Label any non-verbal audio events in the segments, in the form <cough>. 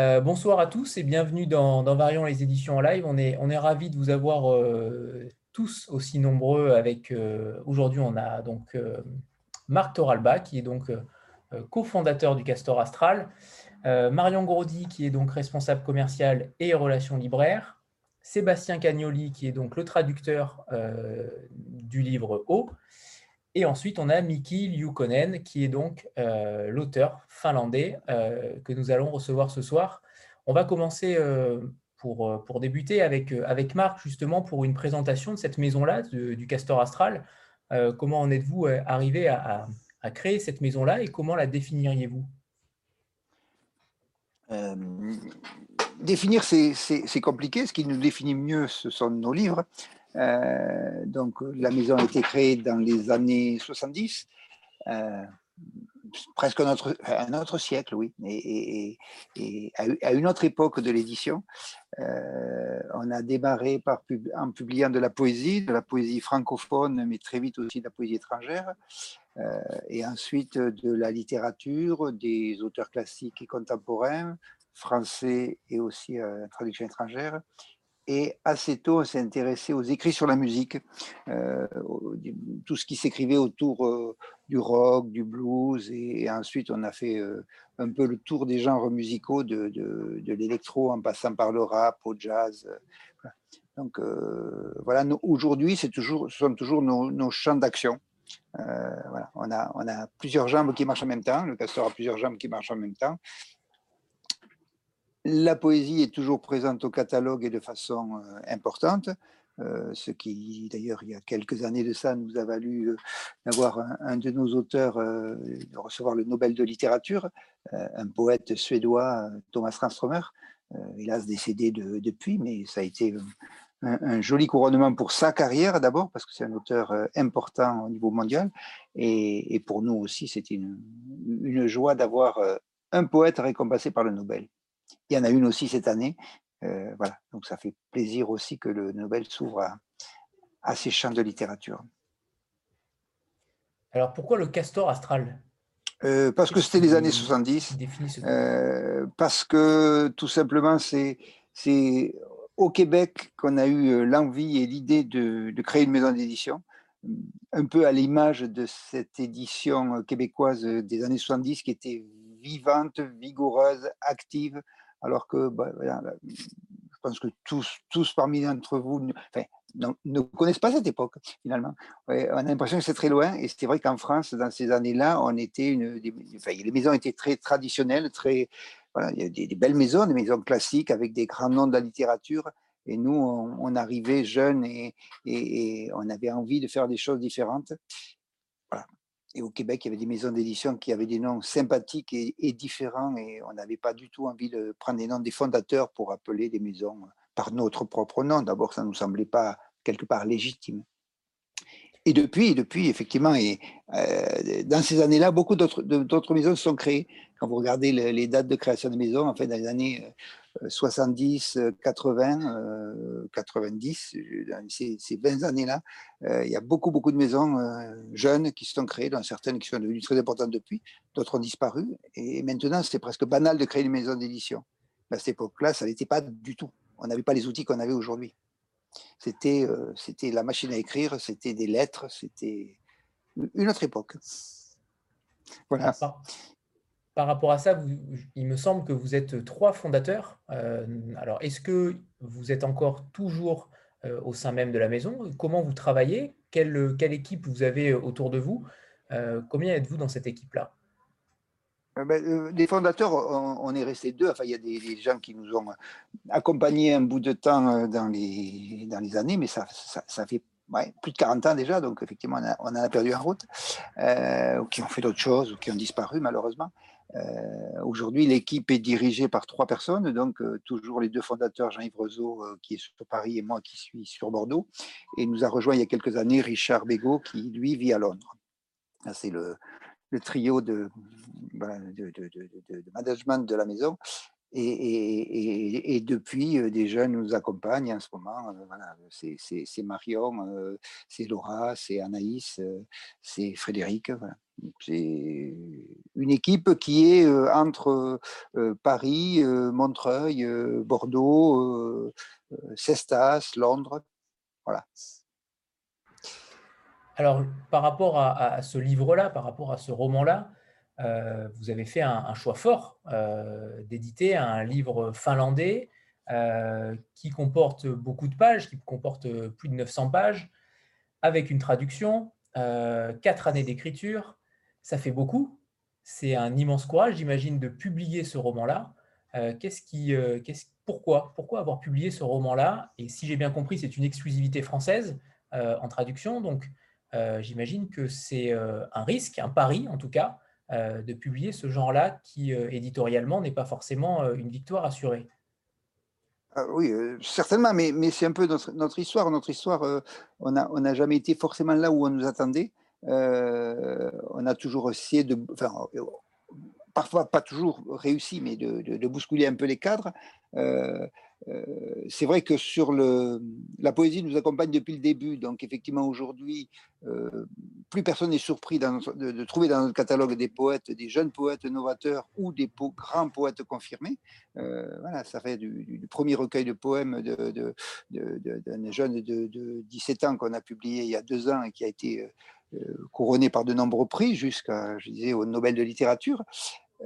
Euh, bonsoir à tous et bienvenue dans, Variant les éditions en live. On est, on ravis de vous avoir euh, tous aussi nombreux avec euh, aujourd'hui on a donc Marc Toralba qui est donc cofondateur du Castor Astral, Marion Grody qui est donc responsable commercial et relations libraires, Sébastien Cagnoli qui est donc le traducteur du livre O, et ensuite, on a Miki Liukonen, qui est donc euh, l'auteur finlandais euh, que nous allons recevoir ce soir. On va commencer euh, pour, pour débuter avec, avec Marc, justement, pour une présentation de cette maison-là, du Castor Astral. comment en êtes-vous arrivé à, à, créer cette maison-là et comment la définiriez-vous? Définir, c'est compliqué. Ce qui nous définit mieux, ce sont nos livres. Euh, donc, la maison a été créée dans les années 70, euh, presque un autre, siècle, oui, et, à une autre époque de l'édition. Euh, on a démarré en publiant de la poésie, de la poésie francophone, mais très vite aussi de la poésie étrangère, et ensuite de la littérature, des auteurs classiques et contemporains, français et aussi traduction étrangère, et assez tôt, on s'est intéressé aux écrits sur la musique, euh, tout ce qui s'écrivait autour euh, du rock, du blues, et, ensuite on a fait euh, un peu le tour des genres musicaux, de, l'électro en passant par le rap, au jazz. Donc voilà, aujourd'hui, ce sont toujours nos, champs d'action. voilà, on a, on a plusieurs jambes qui marchent en même temps, le castor a plusieurs jambes qui marchent en même temps, la poésie est toujours présente au catalogue et de façon euh, importante, euh, ce qui d'ailleurs il y a quelques années de ça nous a valu euh, d'avoir un, de nos auteurs recevoir le Nobel de littérature, un poète suédois, Thomas Tranströmer, hélas décédé depuis, mais ça a été un, joli couronnement pour sa carrière d'abord, parce que c'est un auteur important au niveau mondial, et, pour nous aussi, c'était une joie d'avoir un poète récompensé par le Nobel. Il y en a une aussi cette année. Euh, voilà, donc ça fait plaisir aussi que le Nobel s'ouvre à, ces champs de littérature. Alors pourquoi le castor astral? Euh, Parce que c'était les années 70. Euh, parce que tout simplement, c'est au Québec qu'on a eu l'envie et l'idée de, de, créer une maison d'édition, un peu à l'image de cette édition québécoise des années 70 qui était vivante, vigoureuse, active, alors que bah, je pense que tous, tous parmi d'entre vous ne connaissent pas cette époque, finalement. on a l'impression que c'est très loin, et c'est vrai qu'en France, dans ces années-là, on était une, les maisons étaient très traditionnelles, très, voilà, il y a des, belles maisons, des maisons classiques avec des grands noms de la littérature, et nous, on, arrivait jeunes et, et, on avait envie de faire des choses différentes. Voilà et au Québec, il y avait des maisons d'édition qui avaient des noms sympathiques et, différents, et on n'avait pas du tout envie de prendre les noms des fondateurs pour appeler des maisons par notre propre nom. D'abord, ça ne nous semblait pas quelque part légitime. Et depuis, depuis effectivement, et, euh, dans ces années-là, beaucoup d'autres maisons se sont créées. Quand vous regardez les, dates de création de maisons, en fait, dans les années 70, 80, 90, dans ces, 20 années-là, euh, il y a beaucoup, beaucoup de maisons euh, jeunes qui se sont créées, dont certaines qui sont devenues très importantes depuis, d'autres ont disparu. Et maintenant, c'est presque banal de créer une maison d'édition. À cette époque-là, ça n'était pas du tout. On n'avait pas les outils qu'on avait aujourd'hui. C'était euh, c'était la machine à écrire, c'était des lettres, c'était une autre époque. Voilà. Par rapport à ça, il me semble que vous êtes trois fondateurs. Euh, alors, est-ce que vous êtes encore toujours euh, au sein même de la maison? Comment vous travaillez? Quelle, équipe vous avez autour de vous? Combien êtes-vous dans cette équipe-là? Les fondateurs, on, est resté deux. Enfin, il y a des, gens qui nous ont accompagnés un bout de temps euh, dans les, années, mais ça, fait plus de 40 ans déjà, donc effectivement, on, en a perdu en route, ou qui ont fait d'autres choses, ou qui ont disparu malheureusement. Aujourd'hui, l'équipe est dirigée par trois personnes, donc toujours les deux fondateurs, Jean-Yves Rezeau, qui est sur Paris, et moi qui suis sur Bordeaux. Et nous a rejoint il y a quelques années Richard Bégaud, qui lui vit à Londres. C'est le, le trio de, de, management de la maison. Et, depuis, euh, jeunes nous accompagnent en ce moment. Euh, voilà, c'est Marion, euh, c'est Laura, c'est Anaïs, c'est Frédéric. c'est une équipe qui est entre Paris, Montreuil, Bordeaux, Cestas, Londres. Voilà. Alors, par rapport à, ce livre-là, par rapport à ce roman-là, vous avez fait un, choix fort d'éditer un livre finlandais qui comporte beaucoup de pages, qui comporte plus de 900 pages, avec une traduction, quatre années d'écriture, ça fait beaucoup. C'est un immense courage, j'imagine, de publier ce roman-là. Euh, qu'est-ce qui, euh, pourquoi, avoir publié ce roman-là? Et si j'ai bien compris, c'est une exclusivité française euh, en traduction. J'imagine que c'est un risque, un pari en tout cas, de publier ce genre-là qui, éditorialement, n'est pas forcément une victoire assurée. Ah oui, certainement, mais, c'est un peu notre, notre, histoire. Notre histoire, on n'a jamais été forcément là où on nous attendait. Euh, on a toujours essayé de, parfois pas toujours réussi, mais de, bousculer un peu les cadres. Euh, euh, c'est vrai que sur le, la poésie nous accompagne depuis le début, donc effectivement aujourd'hui, plus personne n'est surpris de, trouver dans notre catalogue des poètes, des jeunes poètes novateurs ou des grands poètes confirmés. voilà, ça fait du, premier recueil de poèmes d'un jeune de, de, 17 ans qu'on a publié il y a deux ans et qui a été euh, couronné par de nombreux prix jusqu'à, je disais, au Nobel de littérature.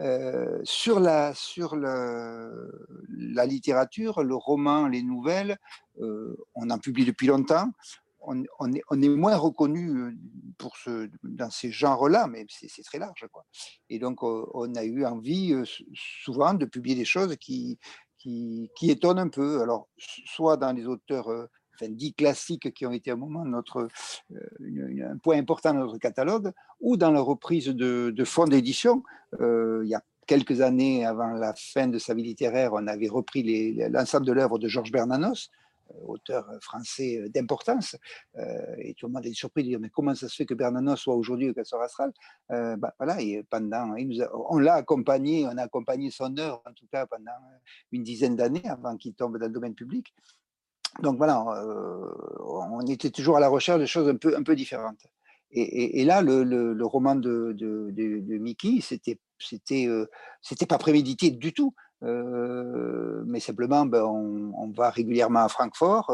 Euh, sur la, sur la, littérature, le roman, les nouvelles, euh, on en publie depuis longtemps. On, on, est, moins reconnu pour ce, dans ces genres-là, mais c'est très large. Quoi. Et donc, on a eu envie souvent de publier des choses qui, qui, qui étonnent un peu. Alors, soit dans les auteurs enfin, dix classiques qui ont été un moment notre, euh, un point important dans notre catalogue, ou dans la reprise de, de fonds d'édition. Euh, il y a quelques années avant la fin de sa vie littéraire, on avait repris l'ensemble de l'œuvre de Georges Bernanos, euh, auteur français d'importance, et tout le monde est surpris de dire mais comment ça se fait que Bernanos soit aujourd'hui au Castor Astral bah, voilà, et pendant, on l'a accompagné, on a accompagné son œuvre en tout cas pendant une dizaine d'années avant qu'il tombe dans le domaine public. Donc voilà, euh, on était toujours à la recherche de choses un peu, un peu différentes. Et, là, le, roman de, Mickey, c'était c'était euh, c'était pas prémédité du tout, euh, mais simplement, ben, on, va régulièrement à Francfort.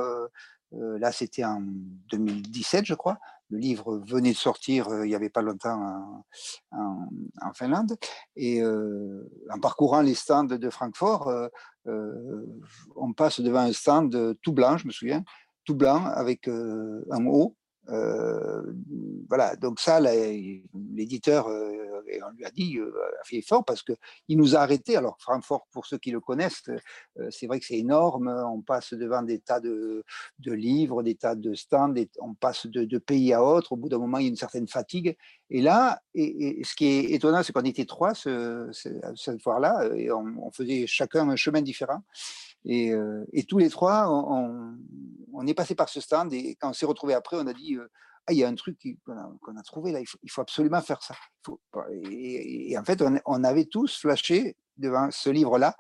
là, c'était en 2017, je crois. Le livre venait de sortir il n'y avait pas longtemps en, Finlande. Et en parcourant les stands de Francfort, euh, on passe devant un stand tout blanc, je me souviens, tout blanc avec euh, un haut. Euh, voilà, donc ça, l'éditeur, on lui a dit, a fait effort parce qu'il nous a arrêtés. Alors, Francfort, pour ceux qui le connaissent, c'est vrai que c'est énorme. On passe devant des tas de, livres, des tas de stands, on passe de, pays à autre. Au bout d'un moment, il y a une certaine fatigue. Et là, ce qui est étonnant, c'est qu'on était trois ce, cette fois-là, et on, faisait chacun un chemin différent. Et, euh, tous les trois, on, est passé par ce stand, et quand on s'est retrouvé après, on a dit euh, Ah, il y a un truc qu'on a, trouvé là, il faut, absolument faire ça. et, en fait, on, avait tous flashé devant ce livre-là,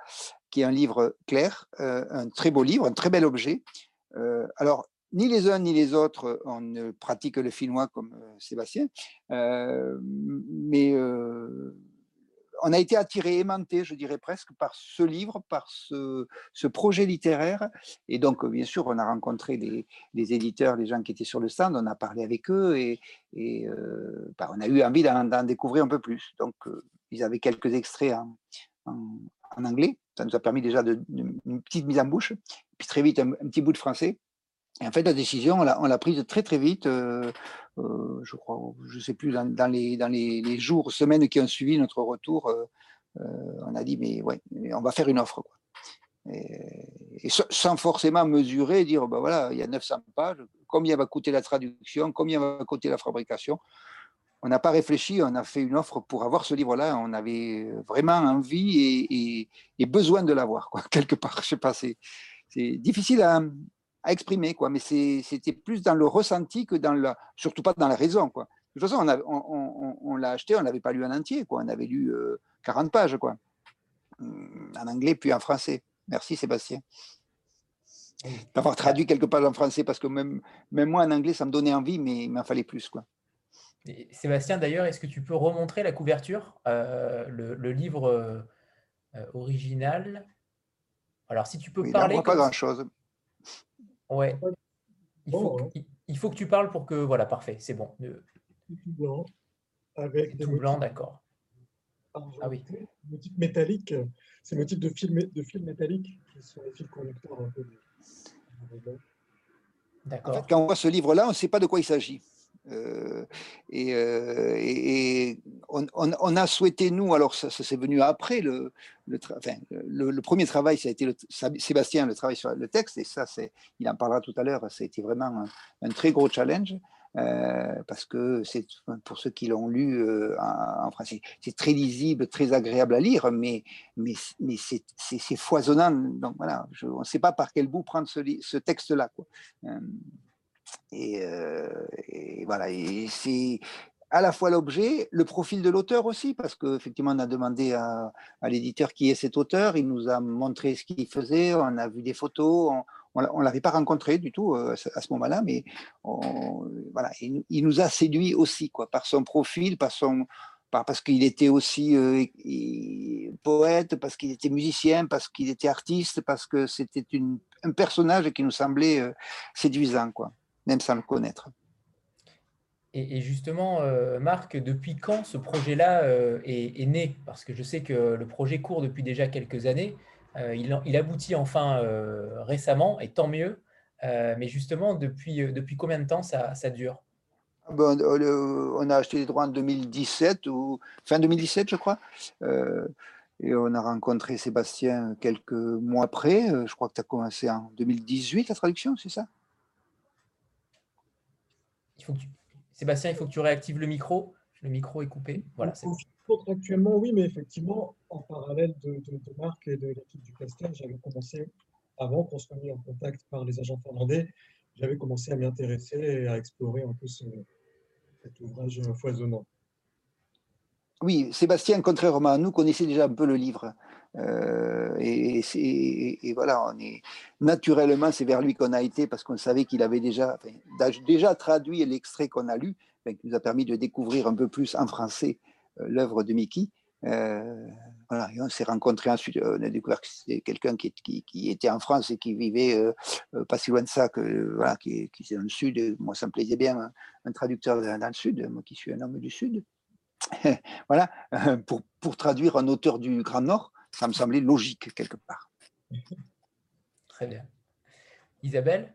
qui est un livre clair, euh, un très beau livre, un très bel objet. alors, ni les uns ni les autres, on ne pratique le finnois comme Sébastien, mais on a été attiré, aimanté, je dirais presque, par ce livre, par ce, projet littéraire. Et donc, bien sûr, on a rencontré les, éditeurs, les gens qui étaient sur le stand, on a parlé avec eux et, bah, on a eu envie d'en découvrir un peu plus. Donc, ils avaient quelques extraits en, anglais. Ça nous a permis déjà de, une petite mise en bouche. Puis très vite, un petit bout de français. En fait, la décision, on l'a prise très très vite, euh, euh, je crois, je ne sais plus, dans, les, jours, semaines qui ont suivi notre retour, euh, on a dit, mais ouais, on va faire une offre. Et, sans forcément mesurer, dire, ben voilà, il y a 900 pages, combien va coûter la traduction, combien va coûter la fabrication. On n'a pas réfléchi, on a fait une offre pour avoir ce livre-là. On avait vraiment envie et, besoin de l'avoir, <laughs> quelque part. Je sais pas, c'est difficile à, à exprimer, quoi. Mais c'était plus dans le ressenti que dans la, surtout pas dans la raison, quoi. De toute façon, on, l'a acheté, on l'avait pas lu en entier, quoi. On avait lu 40 euh, pages, quoi, hum, en anglais puis en français. Merci Sébastien d'avoir traduit quelques pages en français parce que même, même moi en anglais ça me donnait envie, mais il m'en fallait plus, quoi. Sébastien, d'ailleurs, est-ce que tu peux remontrer la couverture, le, livre original? Alors, si tu peux parler. pas grand-chose. Ouais. Il faut, hein. il faut, que tu parles pour que. Voilà, parfait, c'est bon. Tout blanc. Avec tout blanc, d'accord. Ah oui. Motifs métalliques, ces motifs de fils, de fil métalliques qui sont les fils conducteurs un peu. D'accord. quand on voit ce livre-là, on ne sait pas de quoi il s'agit. Euh, et, euh, on, a souhaité, nous, alors ça, ça c'est venu après, le, le, premier travail, ça a été le, Sébastien, le travail sur le texte, et ça, il en parlera tout à l'heure, ça a été vraiment un, très gros challenge. Euh, parce que c'est pour ceux qui l'ont lu en, français, c'est très lisible, très agréable à lire, mais, mais, mais c'est foisonnant. Donc voilà, on ne sait pas par quel bout prendre ce texte-là. Euh, et, voilà, et c'est à la fois l'objet, le profil de l'auteur aussi, parce qu'effectivement, on a demandé à, l'éditeur qui est cet auteur, il nous a montré ce qu'il faisait, on a vu des photos, on ne l'avait pas rencontré du tout euh, à ce moment-là, mais voilà, il, nous a séduit aussi quoi, par son profil, par son, parce qu'il était aussi euh, poète, parce qu'il était musicien, parce qu'il était artiste, parce que c'était un personnage qui nous semblait séduisant, quoi, même sans le connaître. Et, justement, Marc, depuis quand ce projet-là est, né? Parce que je sais que le projet court depuis déjà quelques années. Euh, il, aboutit enfin euh, récemment, et tant mieux. Euh, mais justement, depuis, depuis combien de temps ça, dure? Ah ben, on a acheté les droits en 2017 ou fin 2017, je crois. et on a rencontré Sébastien quelques mois après. Je crois que tu as commencé en 2018 la traduction, c'est ça? Sébastien, il faut que tu réactives le micro. Le micro est coupé. Voilà, Contractuellement, oui, mais effectivement, en parallèle de, Marc et de l'équipe du Castel, j'avais commencé, avant qu'on soit mis en contact par les agents finlandais, j'avais commencé à m'y intéresser et à explorer un peu cet ouvrage foisonnant. Oui, Sébastien, contrairement à nous, connaissait déjà un peu le livre. Euh, et, voilà, on est naturellement, c'est vers lui qu'on a été parce qu'on savait qu'il avait déjà, déjà traduit l'extrait qu'on a lu, qui nous a permis de découvrir un peu plus en français euh, l'œuvre de Mickey. Euh, voilà, on s'est rencontrés ensuite, on a découvert que c'était quelqu'un qui, était en France et qui vivait pas si loin de ça, que, voilà, qui, qui est dans le sud. Moi, ça me plaisait bien, un, traducteur dans, le sud, moi qui suis un homme du sud. <laughs> voilà, pour, pour, traduire un auteur du Grand Nord, ça me semblait logique quelque part. <laughs> Très bien. Isabelle?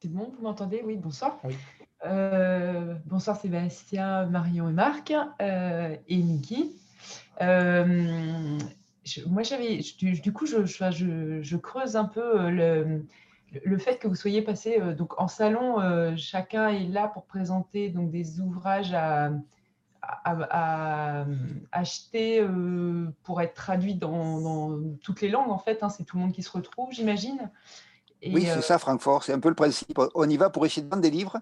C'est bon, vous m'entendez? Oui, bonsoir. Oui. Euh, bonsoir Sébastien, Marion et Marc euh, et Niki. Euh, moi, j'avais, du, coup, je, je, creuse un peu le, le, fait que vous soyez passé donc en salon. chacun est là pour présenter donc des ouvrages à, à, acheter pour être traduits dans, toutes les langues. En fait, hein. c'est tout le monde qui se retrouve, j'imagine. oui, c'est ça, Francfort. C'est un peu le principe. On y va pour essayer de vendre des livres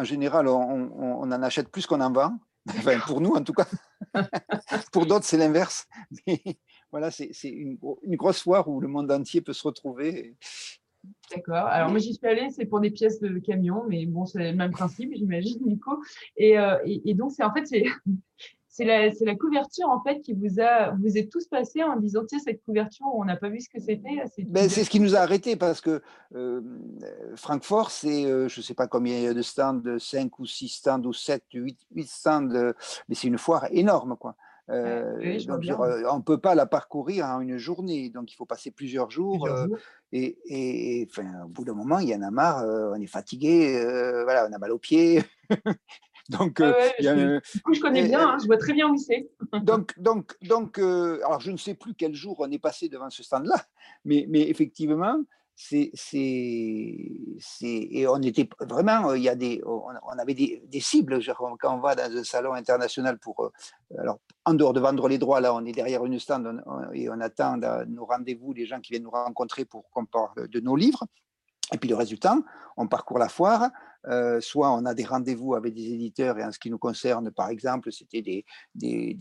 en général, on, en achète plus qu'on en vend. <laughs> Enfin, pour nous, en tout cas. <laughs> pour d'autres, c'est l'inverse. <laughs> Voilà, c'est une, grosse foire où le monde entier peut se retrouver. D'accord. Alors, moi, j'y suis allée, c'est pour des pièces de camion, mais bon, c'est le même principe, j'imagine, Nico. Et, euh, et, et donc, c'est en fait, c'est <laughs> c'est la, la, couverture en fait qui vous a, vous êtes tous passés en disant tiens cette couverture on n'a pas vu ce que c'était. Ben, c'est ce qui nous a arrêté parce que euh, Francfort c'est euh, je sais pas combien il y a de stands, 5 ou 6 stands ou 7, 8, 8 stands, mais c'est une foire énorme quoi. Euh, donc, on ne peut pas la parcourir en une journée, donc il faut passer plusieurs jours. et, et enfin, au bout d'un moment, il y en a marre, on est fatigué, voilà, on a mal aux pieds. <laughs> Donc, euh, je, connais bien, hein, je vois très bien où c'est. donc, donc, donc euh, alors je ne sais plus quel jour on est passé devant ce stand-là, mais, mais effectivement, c'est, et on était vraiment, il y a des, on, avait des, cibles. Quand on va dans un salon international pour, euh, alors en dehors de vendre les droits, là, on est derrière une stand et on attend nos rendez-vous, les gens qui viennent nous rencontrer pour qu'on parle de nos livres. Et puis le résultat, on parcourt la foire, euh, soit on a des rendez-vous avec des éditeurs, et en ce qui nous concerne, par exemple, c'était des, des,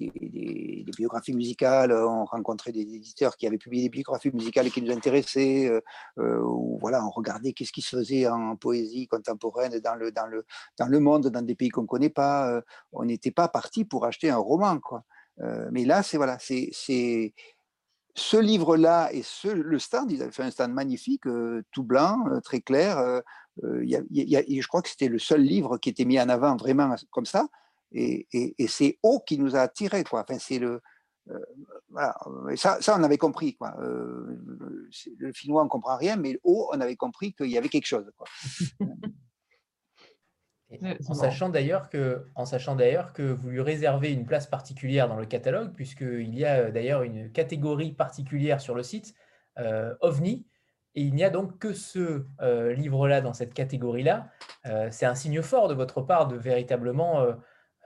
biographies musicales, on rencontrait des éditeurs qui avaient publié des biographies musicales et qui nous intéressaient, euh, euh, ou voilà, on regardait qu'est-ce qui se faisait en poésie contemporaine dans le, dans le, dans le monde, dans des pays qu'on ne connaît pas. on n'était pas parti pour acheter un roman. Quoi. mais là, c'est voilà, c'est ce livre-là et ce, le stand, ils avaient fait un stand magnifique, tout blanc, très clair, je crois que c'était le seul livre qui était mis en avant vraiment comme ça. Et, c'est O qui nous a attirés. Quoi. Enfin, c'est le, euh, voilà. ça, ça, on avait compris. Quoi. Euh, le finnois, on ne comprend rien, mais O, on avait compris qu'il y avait quelque chose. Quoi. <laughs> en sachant d'ailleurs que, en sachant d'ailleurs que vous lui réservez une place particulière dans le catalogue, puisqu'il y a d'ailleurs une catégorie particulière sur le site, euh, OVNI, et il n'y a donc que ce euh, livre-là dans cette catégorie-là. Euh, c'est un signe fort de votre part de véritablement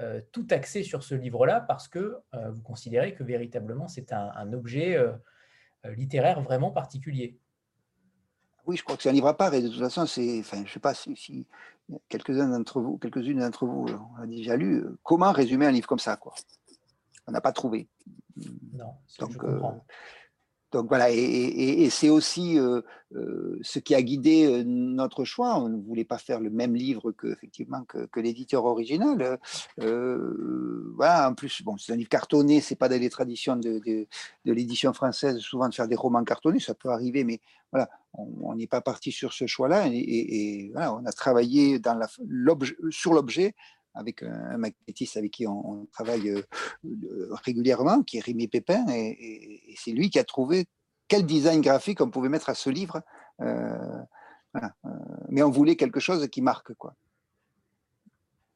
euh, tout axer sur ce livre-là parce que vous considérez que véritablement c'est un, objet littéraire vraiment particulier. Oui, je crois que c'est un livre à part et de toute façon, c'est, enfin, je sais pas si, quelques-uns d'entre vous, quelques-unes d'entre vous ont déjà lu. Comment résumer un livre comme ça, quoi On n'a pas trouvé. Non, Donc, je comprends. Donc voilà, et, c'est aussi euh, euh, ce qui a guidé euh, notre choix. On ne voulait pas faire le même livre que effectivement que, l'éditeur original. voilà, en plus, bon, c'est un livre cartonné, c'est pas dans les traditions de, l'édition française souvent de faire des romans cartonnés, ça peut arriver, mais voilà, on n'est pas parti sur ce choix-là, et, voilà, on a travaillé sur l'objet avec un maquettiste avec qui on, travaille euh, régulièrement, qui est Rémi Pépin, et, c'est lui qui a trouvé quel design graphique on pouvait mettre à ce livre. Euh, euh, mais on voulait quelque chose qui marque, quoi.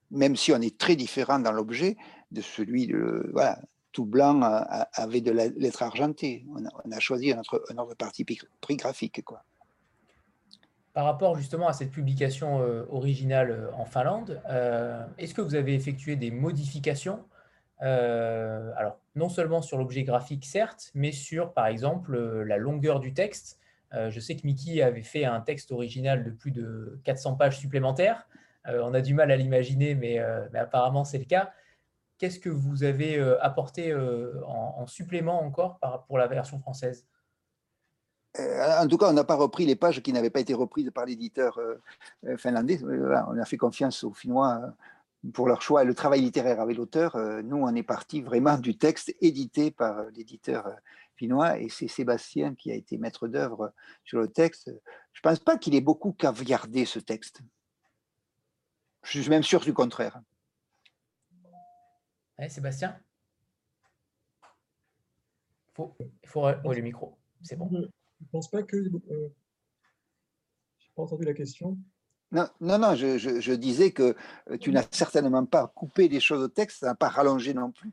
Même si on est très différent dans l'objet de celui de, voilà, tout blanc avec de la lettre argentée. On a, choisi un autre, parti pris graphique, quoi. Par rapport justement à cette publication euh, originale euh, en Finlande, euh, est-ce que vous avez effectué des modifications alors, non seulement sur l'objet graphique, certes, mais sur, par exemple, la longueur du texte? je sais que Mickey avait fait un texte original de plus de 400 pages supplémentaires. on a du mal à l'imaginer, mais, apparemment c'est le cas. Qu'est-ce que vous avez apporté en, supplément encore pour la version française? En tout cas, on n'a pas repris les pages qui n'avaient pas été reprises par l'éditeur euh, euh, finlandais. on a fait confiance aux Finnois pour leur choix et le travail littéraire avec l'auteur. Nous, on est parti vraiment du texte édité par l'éditeur finnois et c'est Sébastien qui a été maître d'œuvre sur le texte. Je ne pense pas qu'il ait beaucoup caviardé ce texte. Je suis même sûr du contraire. Sébastien? Il faut, le micro, c'est bon. Je ne pense pas que. Euh, je n'ai pas entendu la question. Non, non, non je, disais que euh, tu n'as certainement pas coupé des choses au texte, ça n'a pas rallongé non plus.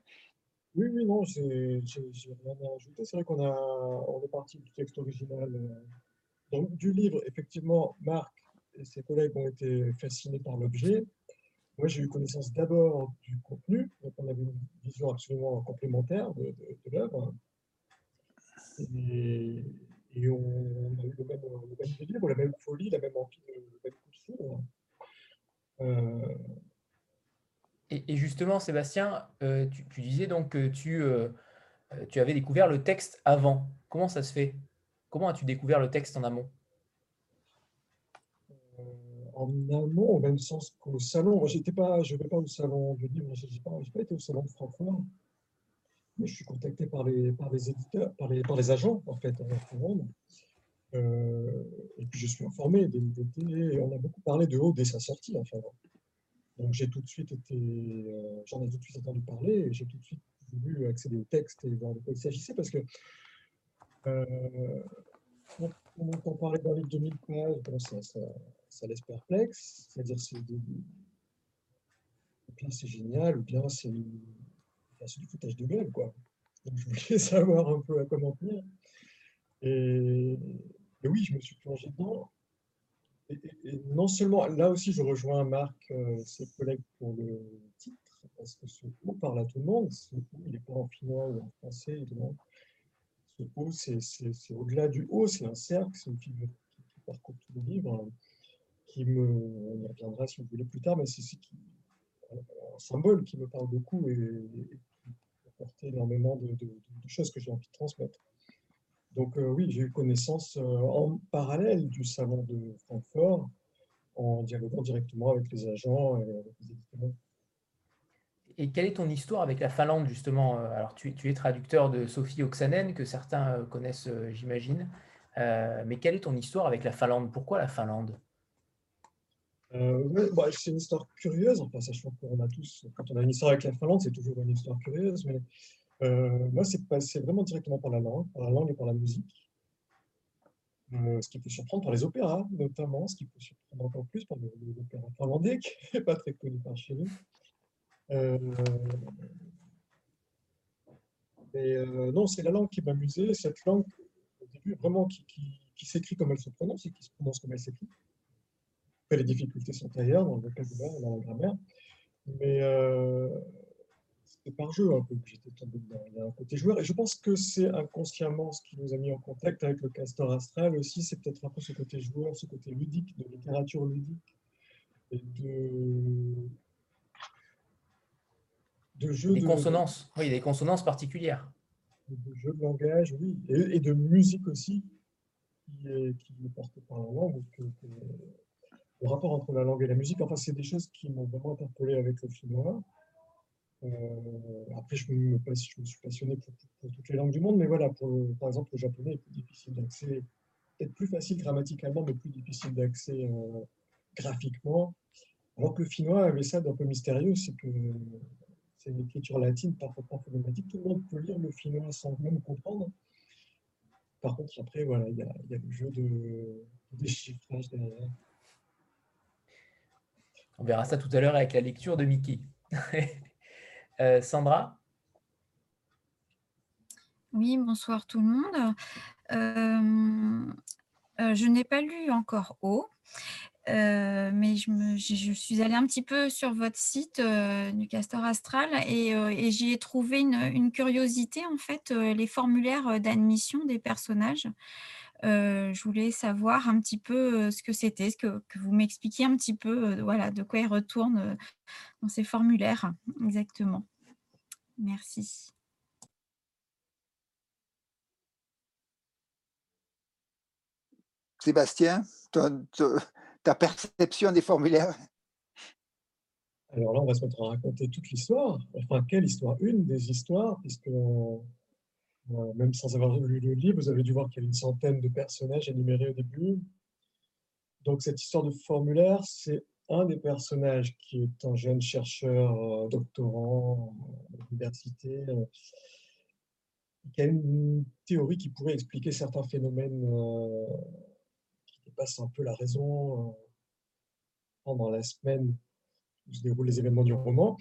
Oui, oui, non, j'ai rien à ajouter. C'est vrai qu'on on est parti du texte original. Euh, donc, du livre, effectivement, Marc et ses collègues ont été fascinés par l'objet. Moi, j'ai eu connaissance d'abord du contenu, donc on avait une vision absolument complémentaire de, de, de l'œuvre. Et, et on, a eu le même, le même délire, la même folie, la même envie, le même coup de foudre. Euh... Et, et, justement, Sébastien, euh, tu, tu, disais donc que tu, euh, tu avais découvert le texte avant. Comment ça se fait? Comment as-tu découvert le texte en amont? En amont, au même sens qu'au salon. je ne vais pas au salon du livre, je n'ai pas, pas, été au salon de Francfort mais je suis contacté par les, éditeurs, par les, agents, en fait, en euh, et puis je suis informé des nouveautés. On a beaucoup parlé de haut dès sa sortie, enfin. Donc j'ai tout de suite été, euh, j'en ai tout de suite entendu parler et j'ai tout de suite voulu accéder au texte et voir de quoi il s'agissait parce que euh, on, entend parler d'un livre de 2000 pages, ça, laisse perplexe, c'est-à-dire c'est bien c'est génial ou bien c'est c'est du foutage de gueule, quoi. Donc, je voulais <laughs> savoir un peu à comment tenir. Et, oui, je me suis plongé dedans. Et, non seulement, là aussi, je rejoins Marc, euh, ses collègues pour le titre, parce que ce mot parle à tout le monde. Ce mot, il n'est pas en finnois ou en français. Ce haut, c'est au-delà du haut, c'est un cercle, c'est une figure qui parcours tout le livre, qui me, on y reviendra si vous voulez plus tard, mais c'est un symbole qui me parle beaucoup et, qui apporte énormément de, choses que j'ai envie de transmettre. Donc oui, j'ai eu connaissance en parallèle du salon de Francfort, en dialoguant directement avec les agents et avec les éditeurs. Et quelle est ton histoire avec la Finlande, justement? Alors, tu, es traducteur de Sophie Oksanen, que certains connaissent, j'imagine. mais quelle est ton histoire avec la Finlande? Pourquoi la Finlande? Euh, bah, C'est une histoire curieuse, enfin, sachant qu'on quand on a une histoire avec la Finlande, c'est toujours une histoire curieuse, mais euh, moi, c'est passé vraiment directement par la langue, par la langue et par la musique. Euh, ce qui peut surprendre par les opéras, notamment, ce qui peut surprendre encore plus par l'opéra finlandais, qui <laughs> n'est pas très connu par chez nous. Euh, non, c'est la langue qui m'amusait, cette langue, au début, vraiment, qui, s'écrit comme elle se prononce et qui se prononce comme elle s'écrit. Après, les difficultés sont ailleurs, dans le vocabulaire, dans la grammaire. Mais par jeu un peu que j'étais tombé dedans. Il y a un côté joueur. Et je pense que c'est inconsciemment ce qui nous a mis en contact avec le castor astral aussi. C'est peut-être un peu ce côté joueur, ce côté ludique, de littérature ludique et de, de jeux. Des consonances, oui, des consonances particulières. De jeux de langage, oui. Et, de musique aussi, qui est, qui est portée par la langue. Le rapport entre la langue et la musique, enfin, c'est des choses qui m'ont vraiment interpellé avec le finnois. Euh, après, je me, je me suis passionné pour, toutes les langues du monde, mais voilà, par exemple, le japonais est plus difficile d'accès, peut-être plus facile grammaticalement, mais plus difficile d'accès euh, graphiquement. Alors que le finnois avait ça d'un peu mystérieux, c'est que c'est une écriture latine parfaitement problématique. Tout le monde peut lire le finnois sans même comprendre. Par contre, après, voilà, il y, a le jeu de, déchiffrage derrière. On verra ça tout à l'heure avec la lecture de Mickey. <laughs> Euh, Sandra? Oui, bonsoir tout le monde. Euh, euh, je n'ai pas lu encore haut, mais je, suis allée un petit peu sur votre site du Castor Astral et, j'y ai trouvé une, curiosité, en fait, les formulaires d'admission des personnages. Je voulais savoir un petit peu ce que c'était, ce que, que vous m'expliquiez un petit peu, voilà, de quoi ils retournent dans ces formulaires, exactement. Merci. Sébastien, ta perception des formulaires? Alors là, on va se mettre à raconter toute l'histoire. Enfin, quelle histoire? Une des histoires, puisque même sans avoir lu le livre, vous avez dû voir qu'il y a une centaine de personnages énumérés au début. Donc cette histoire de formulaire, c'est un des personnages qui est un jeune chercheur euh, doctorant à l'université, euh, qui a une théorie qui pourrait expliquer certains phénomènes euh, qui dépassent un peu la raison pendant la semaine se déroulent les événements du roman.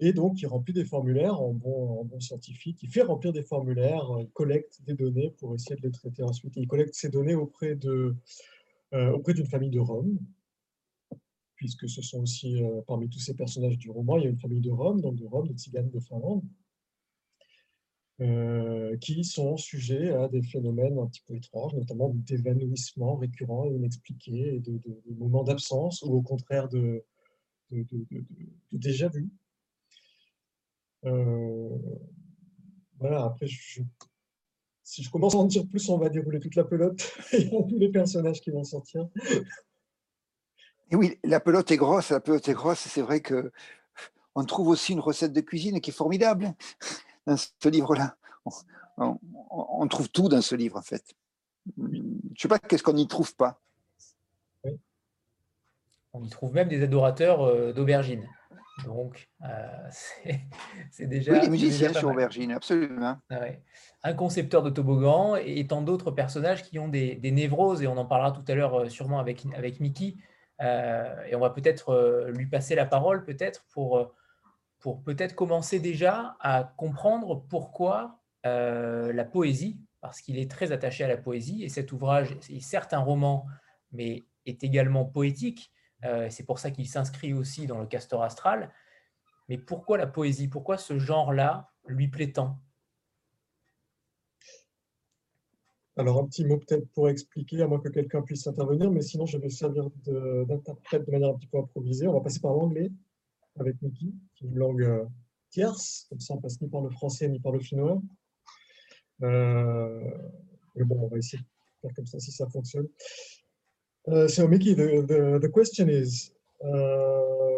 Et donc, il remplit des formulaires en bon, en scientifique. Il fait remplir des formulaires, il collecte des données pour essayer de les traiter ensuite. il collecte ces données auprès de, auprès d'une famille de Rome puisque ce sont aussi, euh, parmi tous ces personnages du roman, il y a une famille de Rome, donc de Rome, de Tziganes de Finlande, euh, qui sont sujets à des phénomènes un petit peu étranges, notamment d'évanouissements récurrents et inexpliqués, de, moments d'absence, ou au contraire de, déjà-vu. Euh, voilà, après, si je commence à en dire plus, on va dérouler toute la pelote. Il y a tous les personnages qui vont sortir. Et oui, la pelote est grosse, la pelote est grosse. C'est vrai que on trouve aussi une recette de cuisine qui est formidable dans ce livre-là. On, trouve tout dans ce livre, en fait. Je ne sais pas qu'est-ce qu'on n'y trouve pas. On y trouve même des adorateurs euh, d'aubergines. Donc, euh, <laughs> c'est déjà. Oui, des musiciens sur aubergine, absolument. Ah Un concepteur de toboggan et tant d'autres personnages qui ont des, névroses, et on en parlera tout à l'heure euh, sûrement avec, avec Mickey, euh, et on va peut-être lui passer la parole, peut-être, pour, pour peut-être commencer déjà à comprendre pourquoi la poésie, parce qu'il est très attaché à la poésie, et cet ouvrage est certes un roman, mais est également poétique. C'est pour ça qu'il s'inscrit aussi dans le castor astral. Mais pourquoi la poésie? Pourquoi ce genre-là lui plaît tant? Alors, un petit mot peut-être pour expliquer, à moins que quelqu'un puisse intervenir, mais sinon, je vais servir d'interprète de, manière un petit peu improvisée. On va passer par l'anglais avec Niki, qui est une langue euh, tierce, comme ça, on passe ni par le français ni par le chinois. Euh, mais bon, on va essayer de faire comme ça si ça fonctionne. Uh, so, Mickey, the, the, the question is uh,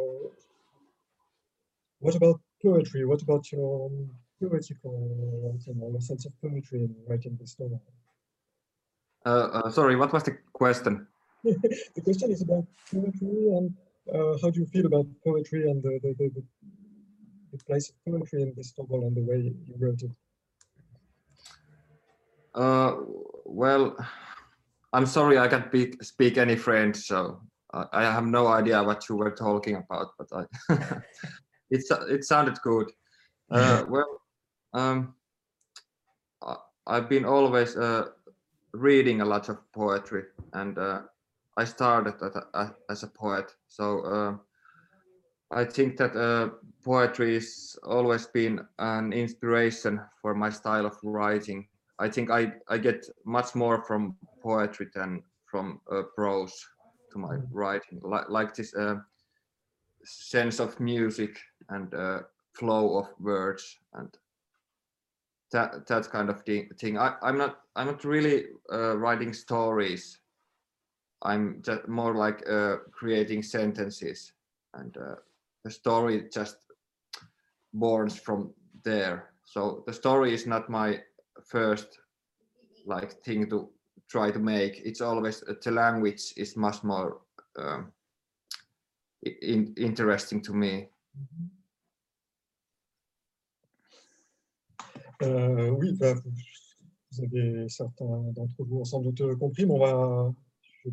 what about poetry? What about your poetical writing or your sense of poetry in writing this novel? Uh, uh, sorry, what was the question? <laughs> the question is about poetry and uh, how do you feel about poetry and the, the, the, the, place of poetry in this novel and the way you wrote it? Uh, well, I'm sorry I can't be, speak any French, so I, I have no idea what you were talking about, but I <laughs> it, it sounded good. Uh, well, um, I, I've been always uh, reading a lot of poetry and uh, I started a, as a poet. So uh, I think that uh, poetry has always been an inspiration for my style of writing. I think I, I get much more from poetry than from uh, prose to my mm. writing, like, like this uh, sense of music and uh, flow of words and that that kind of thing. I, I'm not I'm not really uh, writing stories. I'm just more like uh, creating sentences, and uh, the story just borns from there. So the story is not my first like thing to try to make. It's always uh, the language is much more um, in, interesting to me. Mm -hmm. Euh, oui, bah, vous avez certains d'entre vous ont sans doute compris, mais on va, je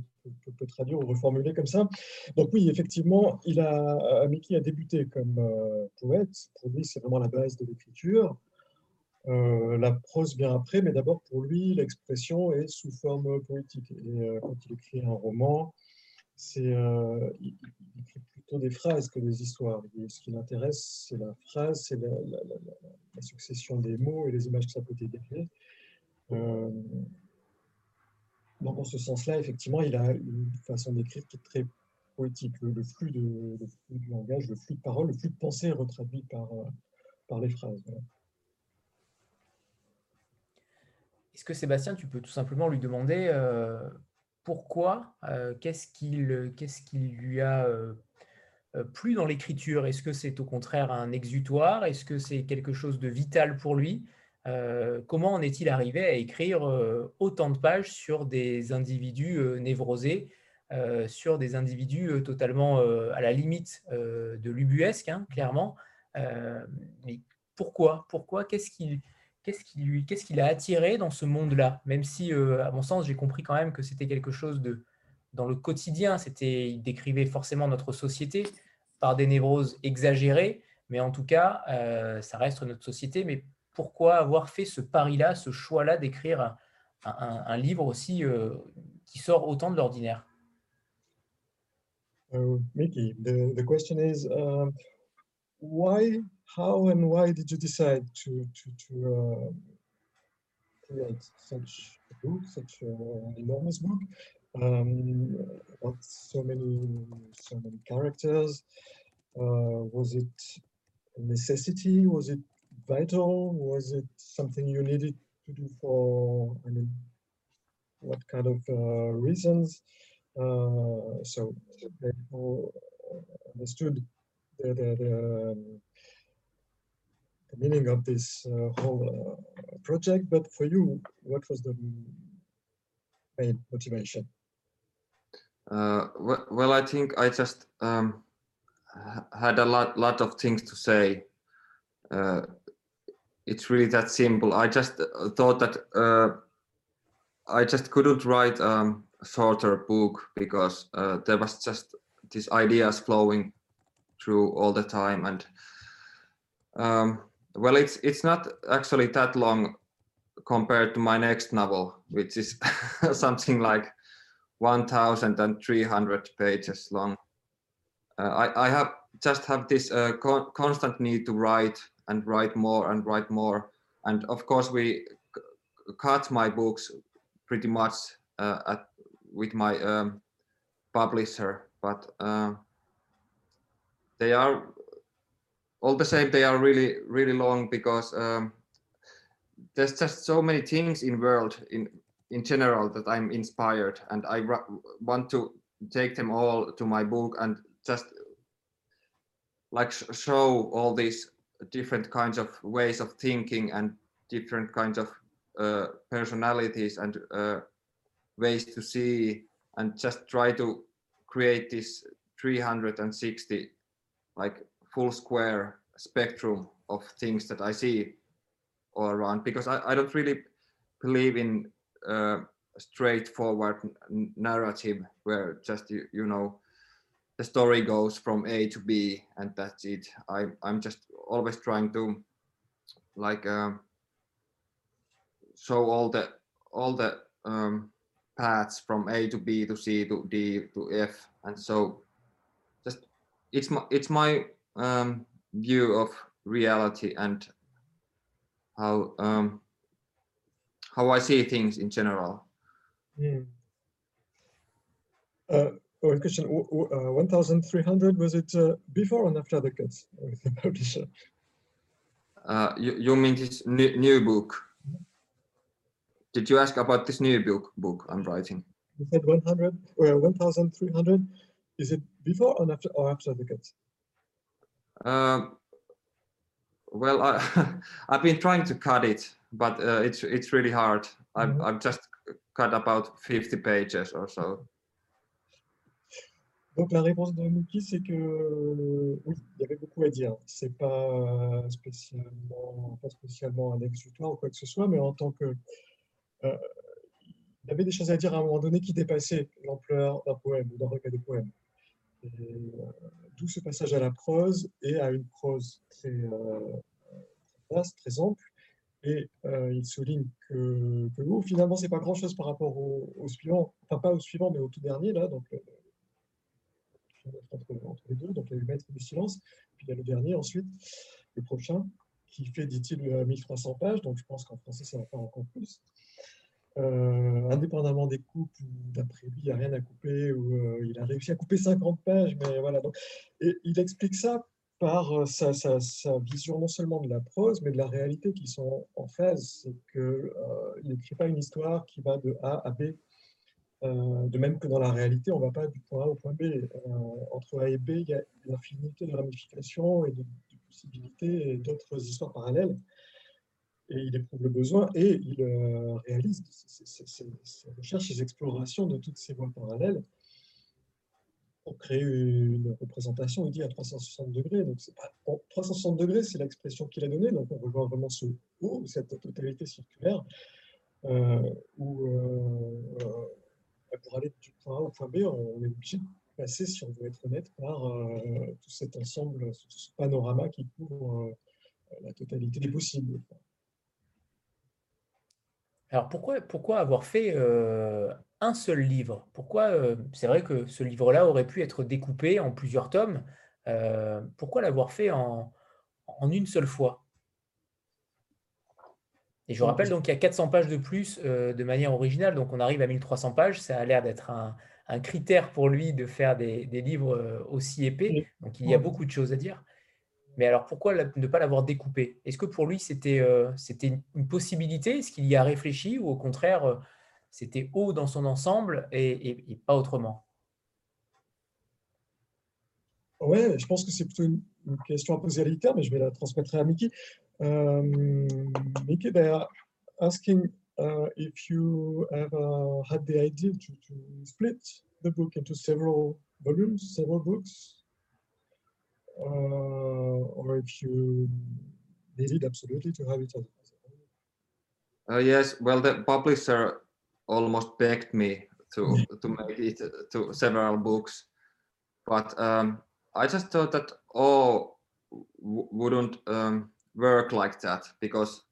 peux, traduire ou reformuler comme ça. Donc oui, effectivement, il a, Mickey a débuté comme euh, poète. Pour lui, c'est vraiment la base de l'écriture. Euh, la prose bien après, mais d'abord pour lui, l'expression est sous forme poétique. Et quand il écrit un roman, c'est il, écrit des phrases que des histoires. ce qui l'intéresse, c'est la phrase, c'est la, succession des mots et les images que ça peut. Euh, donc, en ce sens-là, effectivement, il a une façon d'écrire qui est très poétique. Le, flux de, du langage, le flux de parole, le flux de pensée est retraduit par, euh, par les phrases. Est-ce que Sébastien, tu peux tout simplement lui demander euh, pourquoi, qu'est-ce qu'il qu'est-ce qui lui a euh, plus dans l'écriture? Est-ce que c'est au contraire un exutoire? Est-ce que c'est quelque chose de vital pour lui? Euh, Comment en est-il arrivé à écrire euh, autant de pages sur des individus névrosés, sur des individus totalement à la limite de l'ubuesque, hein, clairement? Mais pourquoi? Pourquoi? Qu'est-ce qu'il qu'est-ce qui lui, qu'est-ce qui l'a attiré dans ce monde-là? Même si, à mon sens, j'ai compris quand même que c'était quelque chose de, dans le quotidien. C'était, il décrivait forcément notre société par des névroses exagérées, mais en tout cas, euh, ça reste notre société. Mais pourquoi avoir fait ce pari-là, ce choix-là d'écrire un, livre aussi euh, qui sort autant de l'ordinaire? Mickey, the, question is uh, why, how and why did you decide to, to, to uh, create such a book, such an enormous book? um, about so many so many characters. Uh, was it a necessity? Was it vital? Was it something you needed to do for? I mean, what kind of uh, reasons? Uh, so people understood the, the, the, um, the, meaning of this uh, whole uh, project. But for you, what was the main motivation? Uh, well, I think I just um, had a lot, lot of things to say. Uh, it's really that simple. I just uh, thought that uh, I just couldn't write um, a shorter book because there was just these ideas flowing through all the time, and um, well, it's it's not actually that long compared to my next novel, which is <laughs> something like 1,300 pages long. Uh, I, I have just have this uh, con constant need to write and write more and write more. And of course, we cut my books pretty much uh, at, with my um, publisher, but uh, they are all the same. They are really really long because um, there's just so many things in world in in general that I'm inspired, and I want to take them all to my book and just like show all these different kinds of ways of thinking and different kinds of uh, personalities and uh, ways to see and just try to create this 360 like full square spectrum of things that I see all around because I, I don't really believe in uh, straightforward narrative where just you, you know the story goes from A to B and that's it. I I'm just always trying to like uh, show all the all the um, paths from A to B to C to D to F and so it's my it's my um, view of reality and how um, how I see things in general. Mm. Uh, oh, question. Uh, 1,300, was it uh, before or after the cuts <laughs> with the publisher? Uh, you, you mean this new, new book? Did you ask about this new book book I'm writing? You said 100 or 1,300. Is it before or after, or after the cuts? Uh, well, I, <laughs> I've been trying to cut it, but uh, it's it's really hard. I've, mm -hmm. I've just cut about 50 pages or so. Donc la réponse de Miki, c'est que oui, il y avait beaucoup à dire. C'est pas spécialement, pas spécialement un exutoire ou quoi que ce soit, mais en tant que euh, il y avait des choses à dire à un moment donné qui dépassaient l'ampleur d'un poème ou d'un recueil de poèmes. Euh, d'où ce passage à la prose et à une prose très, euh, vaste, très ample, et euh, il souligne que, que oh, finalement, c'est pas grand-chose par rapport au, suivant, enfin pas au suivant, mais au tout dernier, là, donc entre, les deux, donc il y a le maître du silence, puis il y a le dernier ensuite, le prochain, qui fait, dit-il, 1300 pages, donc je pense qu'en français, ça va faire encore plus. Euh, indépendamment des coupes, d'après lui, il n'y a rien à couper, ou euh, il a réussi à couper 50 pages, mais voilà. Donc, et il explique ça par euh, sa, vision non seulement de la prose, mais de la réalité qui sont en phase. C'est qu'il euh, n'écrit pas une histoire qui va de A à B. De même que dans la réalité, on ne va pas du point A au point B. entre A et B, il y a une infinité de ramifications et de, possibilités et d'autres histoires parallèles. Et il éprouve le besoin et il réalise ses recherches, ses explorations de toutes ces voies parallèles pour créer une représentation, il dit à 360 degrés. Donc, pas, 360 degrés, c'est l'expression qu'il a donnée. Donc, on revoit vraiment ce haut, cette totalité circulaire, euh, où euh, euh, pour aller du point A au point B, on est obligé de passer, si on veut être honnête, par tout cet ensemble, ce panorama qui couvre la totalité des possibles. Alors pourquoi, pourquoi avoir fait un seul livre? Pourquoi euh, C'est vrai que ce livre-là aurait pu être découpé en plusieurs tomes. Euh, pourquoi l'avoir fait en, une seule fois? Et je rappelle donc qu'il y a 400 pages de plus euh, de manière originale, donc on arrive à 1300 pages. Ça a l'air d'être un, critère pour lui de faire des, livres aussi épais. Donc il y a beaucoup de choses à dire. Mais alors pourquoi ne pas l'avoir découpé? Est-ce que pour lui c'était une possibilité? Est-ce qu'il y a réfléchi ou au contraire c'était haut dans son ensemble et, pas autrement? Ouais, je pense que c'est plutôt une, question à poser à l'éditeur, mais je vais la transmettre à Mickey. Euh, Mickey, they are asking uh, if you ever had the idea to, to split the book into several volumes, several books, uh, or if you needed absolutely to have it as a uh, yes, well, the publisher almost begged me to to make it to several books, but um, I just thought that all wouldn't um, work like that because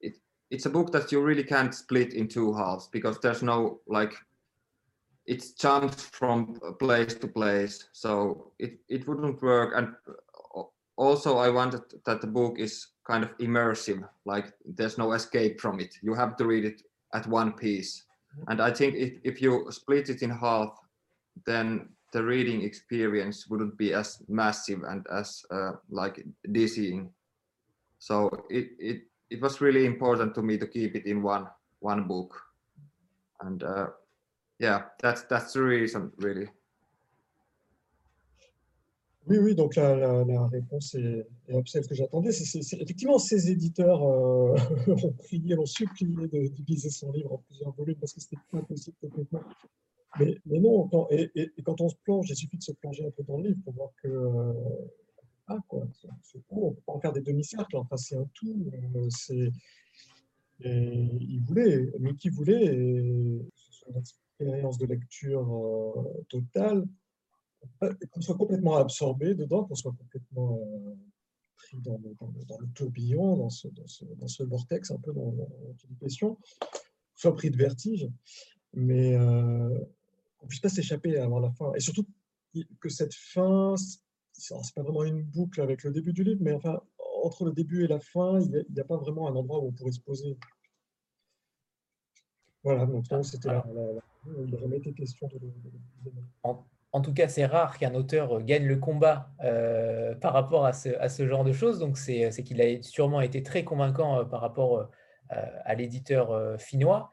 it it's a book that you really can't split in two halves because there's no like it jumps from place to place so it it wouldn't work and also i wanted that the book is kind of immersive like there's no escape from it you have to read it at one piece And I think if, if you split it in half, then the reading experience wouldn't be as massive and as uh, like dizzying. So it, it it was really important to me to keep it in one one book. And uh, yeah, that's that's the reason really. Oui, oui, donc la, réponse est, est celle que j'attendais. Effectivement, ces éditeurs euh, <laughs> ont prié, ont supplié de diviser son livre en plusieurs volumes parce que c'était pas possible complètement. Mais, non, et, et, quand on se plonge, il suffit de se plonger un peu dans le livre pour voir que euh, ah, quoi, on ne peut pas en faire des demi-cercles, enfin c'est un tout. Euh, c'est, il voulait, Mickey voulait, et expérience de lecture euh, totale, qu'on soit complètement absorbé dedans, qu'on soit complètement euh, pris dans le, dans, dans le, tourbillon, dans ce, dans ce, vortex un peu dans, question, soit pris de vertige, mais euh, qu'on puisse pas s'échapper avant la fin. Et surtout que cette fin, c'est pas vraiment une boucle avec le début du livre, mais enfin, entre le début et la fin, il n'y a, pas vraiment un endroit où on pourrait se poser. Voilà, donc c'était la, de, en tout cas, c'est rare qu'un auteur euh, gagne le combat euh, par rapport à ce, genre de choses. Donc, c'est qu'il a sûrement été très convaincant euh, par rapport à l'éditeur finnois.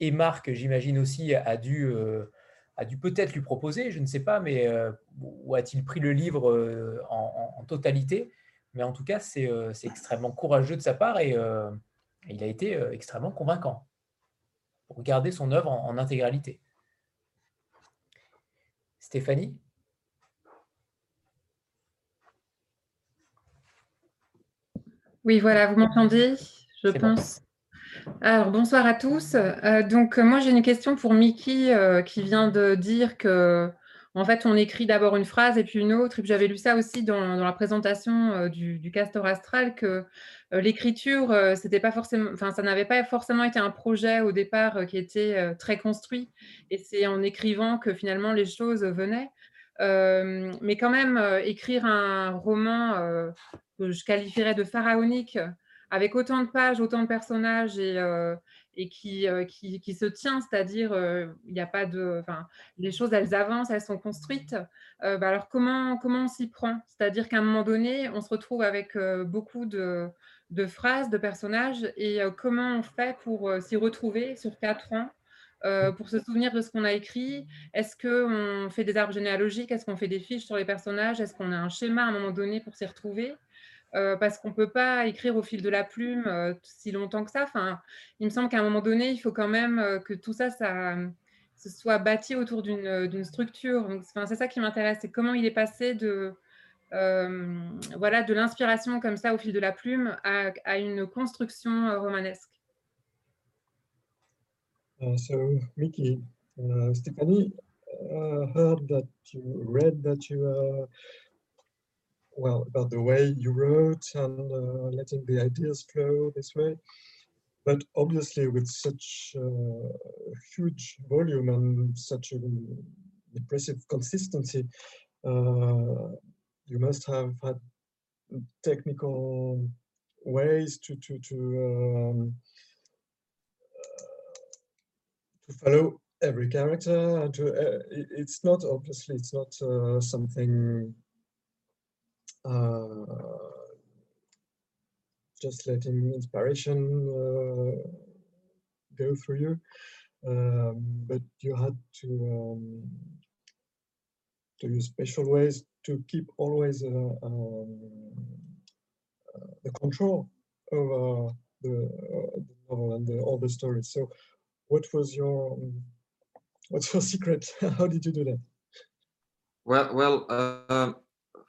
Et Marc, j'imagine aussi, a dû, dû peut-être lui proposer, je ne sais pas, mais ou a-t-il pris le livre en, totalité? Mais en tout cas, c'est extrêmement courageux de sa part et il a été extrêmement convaincant pour garder son œuvre en intégralité. Stéphanie? Oui, voilà, vous m'entendez, je pense. Alors, bonsoir à tous. Euh, donc, moi, j'ai une question pour Mickey euh, qui vient de dire que, en fait, on écrit d'abord une phrase et puis une autre. Et puis, j'avais lu ça aussi dans, la présentation euh, du, Castor Astral que l'écriture, c'était pas forcément, enfin, ça n'avait pas forcément été un projet au départ qui était très construit. Et c'est en écrivant que finalement les choses venaient. Euh, mais quand même, euh, écrire un roman euh, que je qualifierais de pharaonique, avec autant de pages, autant de personnages et, et qui, qui, qui, se tient, c'est-à-dire il n'y a pas de, les choses elles avancent, elles sont construites. Bah alors comment comment on s'y prend? C'est-à-dire qu'à un moment donné, on se retrouve avec beaucoup de, de, phrases, de personnages, et comment on fait pour s'y retrouver sur quatre ans euh, pour se souvenir de ce qu'on a écrit? Est-ce qu'on fait des arbres généalogiques? Est-ce qu'on fait des fiches sur les personnages? Est-ce qu'on a un schéma à un moment donné pour s'y retrouver? Euh, Parce qu'on ne peut pas écrire au fil de la plume euh, si longtemps que ça. Enfin, il me semble qu'à un moment donné, il faut quand même que tout ça, ça se soit bâti autour d'une structure. Enfin, c'est ça qui m'intéresse, c'est comment il est passé de, voilà, de l'inspiration comme ça au fil de la plume à, à une construction romanesque. Uh, so, Mickey, uh, Stephanie uh, heard that you read that you, uh, well, about the way you wrote and uh, letting the ideas flow this way. But obviously, with such a huge volume and such an impressive consistency, uh, you must have had technical ways to to to um, to follow every character and to uh, it's not obviously it's not uh, something uh, just letting inspiration uh, go through you um, but you had to um, to use special ways to keep always uh, um, uh, the control over the, the novel and the, all the stories so what was your what's your <laughs> secret? How did you do that? Well, well, uh,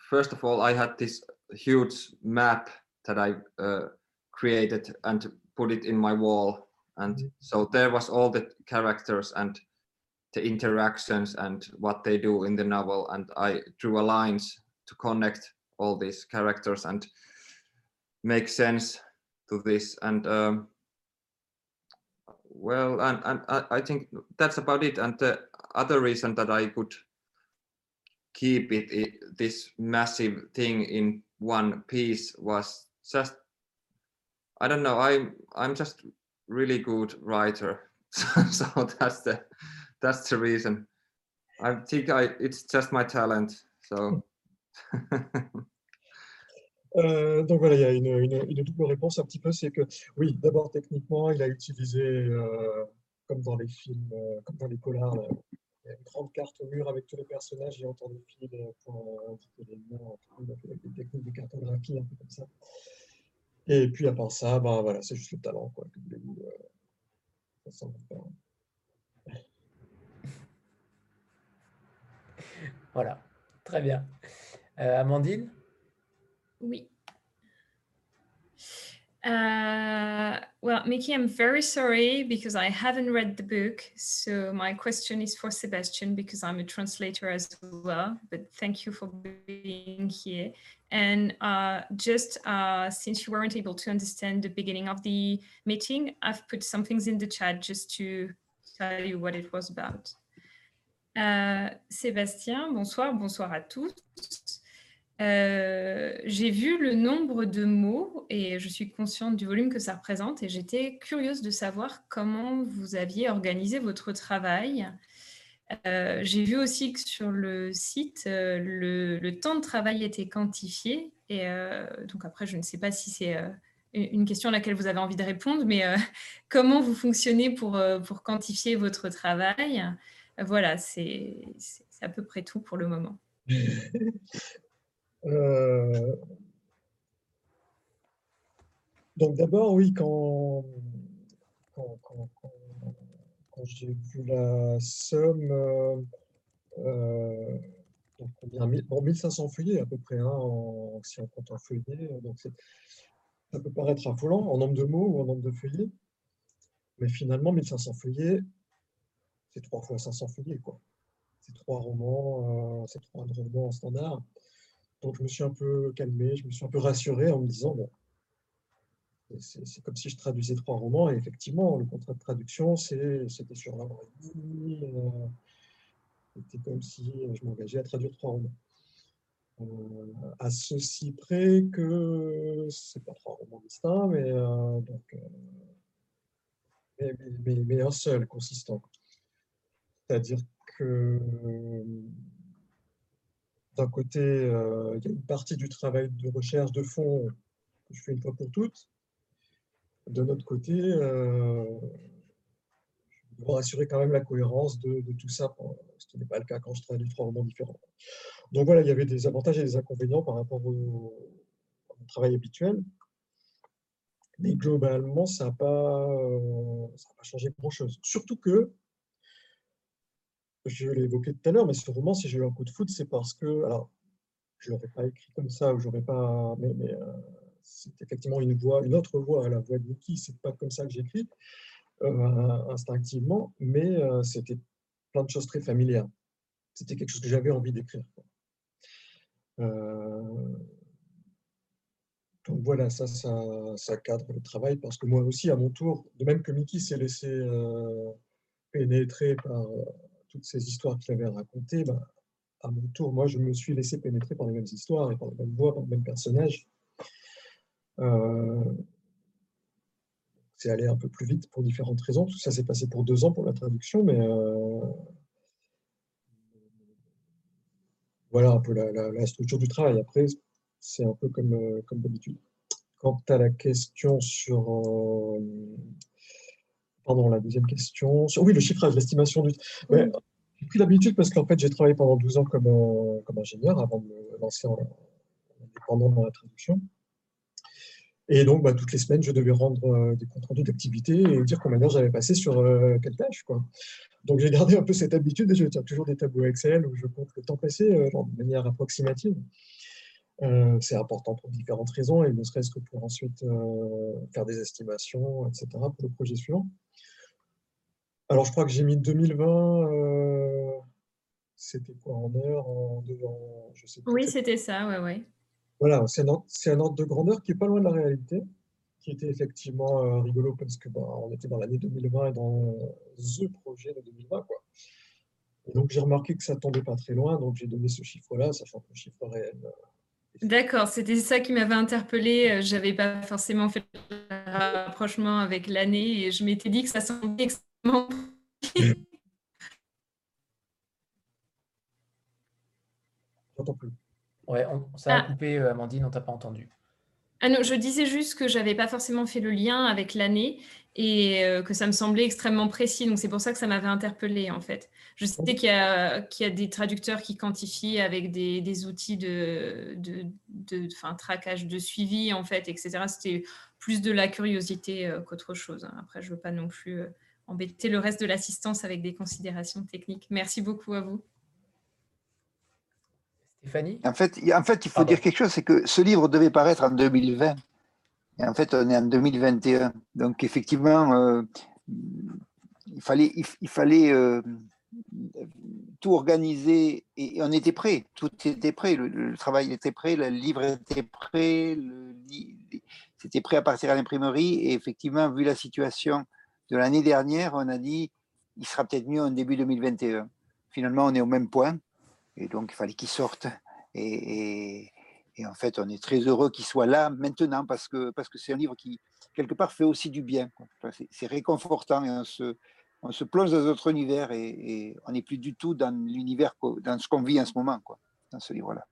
first of all, I had this huge map that I uh, created and put it in my wall, and mm -hmm. so there was all the characters and the interactions and what they do in the novel, and I drew a lines to connect all these characters and make sense to this and. Um, well, and, and I think that's about it. And the other reason that I could keep it, it this massive thing in one piece was just I don't know. I'm I'm just really good writer. <laughs> so, so that's the that's the reason. I think I it's just my talent. So. <laughs> Euh, donc voilà, il y a une, une, une, double réponse un petit peu, c'est que oui, d'abord techniquement, il a utilisé, euh, comme dans les films, euh, comme dans les polars, il y a une grande carte au mur avec tous les personnages et autant de fils pour indiquer les noms, avec des techniques de cartographie, un peu comme ça. Et puis à part ça, ben, voilà, c'est juste le talent. Quoi, que euh, ça <laughs> voilà, très bien. Euh, Amandine? Oui. Uh, well, Mickey, I'm very sorry because I haven't read the book. So my question is for Sebastian because I'm a translator as well. But thank you for being here. And uh, just uh, since you weren't able to understand the beginning of the meeting, I've put some things in the chat just to tell you what it was about. Uh, Sébastien, bonsoir, bonsoir à tous. Euh, j'ai vu le nombre de mots et je suis consciente du volume que ça représente et j'étais curieuse de savoir comment vous aviez organisé votre travail. Euh, j'ai vu aussi que sur le site, euh, le, temps de travail était quantifié et donc après, je ne sais pas si c'est une question à laquelle vous avez envie de répondre, mais <laughs> comment vous fonctionnez pour, pour quantifier votre travail? Voilà, c'est à peu près tout pour le moment. <laughs> Euh, donc d'abord, oui, quand, quand, j'ai vu la somme, euh, euh donc bon, 1500 feuillets à peu près, hein, si on compte en feuillet, donc ça peut paraître affolant en nombre de mots ou en nombre de feuillets, mais finalement 1500 feuillets, c'est trois fois 500 feuillets, quoi. C'est trois romans, c'est trois romans en standard. Donc je me suis un peu calmé, je me suis un peu rassuré en me disant, bon, c'est comme si je traduisais trois romans, et effectivement, le contrat de traduction, c'était sur la euh, c'était comme si je m'engageais à traduire trois romans. Euh, à ceci près que c'est pas trois romans distincts, mais, euh, donc, mais, un seul consistant. C'est-à-dire que d'un côté, euh, il y a une partie du travail de recherche de fond que je fais une fois pour toutes. De notre côté, euh, je dois assurer quand même la cohérence de, tout ça, ce qui n'est pas le cas quand je traduis trois romans différents. Donc voilà, il y avait des avantages et des inconvénients par rapport au, travail habituel. Mais globalement, ça n'a pas, euh, pas changé grand-chose. Surtout que je l'ai évoqué tout à l'heure, mais ce roman, si j'ai eu un coup de foot, c'est parce que, alors, je l'aurais pas écrit comme ça, ou j'aurais pas, mais, euh, c'est effectivement une voix, une autre voix, la voix de Mickey, c'est pas comme ça que j'écris euh, instinctivement, mais euh, c'était plein de choses très familières. C'était quelque chose que j'avais envie d'écrire. donc voilà, ça, ça, cadre le travail parce que moi aussi, à mon tour, de même que Mickey s'est laissé pénétrer par toutes ces histoires qu'il avait racontées, ben, à mon tour, moi, je me suis laissé pénétrer par les mêmes histoires et par les mêmes voix, par les mêmes personnages. Euh, c'est allé un peu plus vite pour différentes raisons. Tout ça s'est passé pour deux ans pour la traduction, mais euh, voilà un peu la, structure du travail. Après, c'est un peu comme, euh, comme d'habitude. Quant à la question sur Pardon, la deuxième question. Oui, le chiffrage, l'estimation du. j'ai pris l'habitude parce qu'en fait, j'ai travaillé pendant 12 ans comme, euh, comme ingénieur avant de me lancer en, indépendant dans la traduction. Et donc, bah, toutes les semaines, je devais rendre euh, des comptes rendus d'activité et dire combien d'heures j'avais passé sur euh, quelle tâche. Quoi. Donc, j'ai gardé un peu cette habitude et je tiens toujours des tableaux Excel où je compte le temps passé de manière approximative. c'est important pour différentes raisons et ne serait-ce que pour ensuite faire des estimations, etc. pour le projet suivant. Alors, je crois que j'ai mis 2020. Euh, c'était quoi en heure en, je sais Oui, c'était ça, ouais, ouais. Voilà, c'est un, ordre de grandeur qui est pas loin de la réalité, qui était effectivement euh, rigolo parce que bah, on était dans l'année 2020 et dans the projet de 2020, quoi. Et donc j'ai remarqué que ça tombait pas très loin, donc j'ai donné ce chiffre-là, sachant que le chiffre réel. Euh, D'accord, c'était ça qui m'avait interpellé. J'avais pas forcément fait le rapprochement avec l'année et je m'étais dit que ça semblait J'entends plus. Ouais, ça a ah. coupé, euh, Amandine, on t'a pas entendu. Ah non, je disais juste que j'avais pas forcément fait le lien avec l'année et euh, que ça me semblait extrêmement précis. Donc c'est pour ça que ça m'avait interpellé en fait. Je sais qu'il y, a, qu'il y a des traducteurs qui quantifient avec des, outils de, de, de traquage de suivi en fait, etc. C'était plus de la curiosité euh, qu'autre chose. Hein. Après, je veux pas non plus embêter le reste de l'assistance avec des considérations techniques. Merci beaucoup à vous. Stéphanie? En fait, en fait, il faut dire quelque chose, c'est que ce livre devait paraître en 2020. Et en fait, on est en 2021. Donc, effectivement, euh, il fallait, il, fallait euh, tout organiser et, on était prêt. Tout était prêt. Le, travail était prêt, le livre était prêt, c'était prêt à partir à l'imprimerie. Et effectivement, vu la situation de l'année dernière, on a dit il sera peut-être mieux en début 2021. Finalement, on est au même point. Et donc, il fallait qu'il sorte. Et, en fait, on est très heureux qu'il soit là maintenant parce que parce que c'est un livre qui, quelque part, fait aussi du bien. c'est réconfortant et on se, on se plonge dans notre univers et, on n'est plus du tout dans l'univers, dans ce qu'on vit en ce moment, quoi, dans ce livre-là.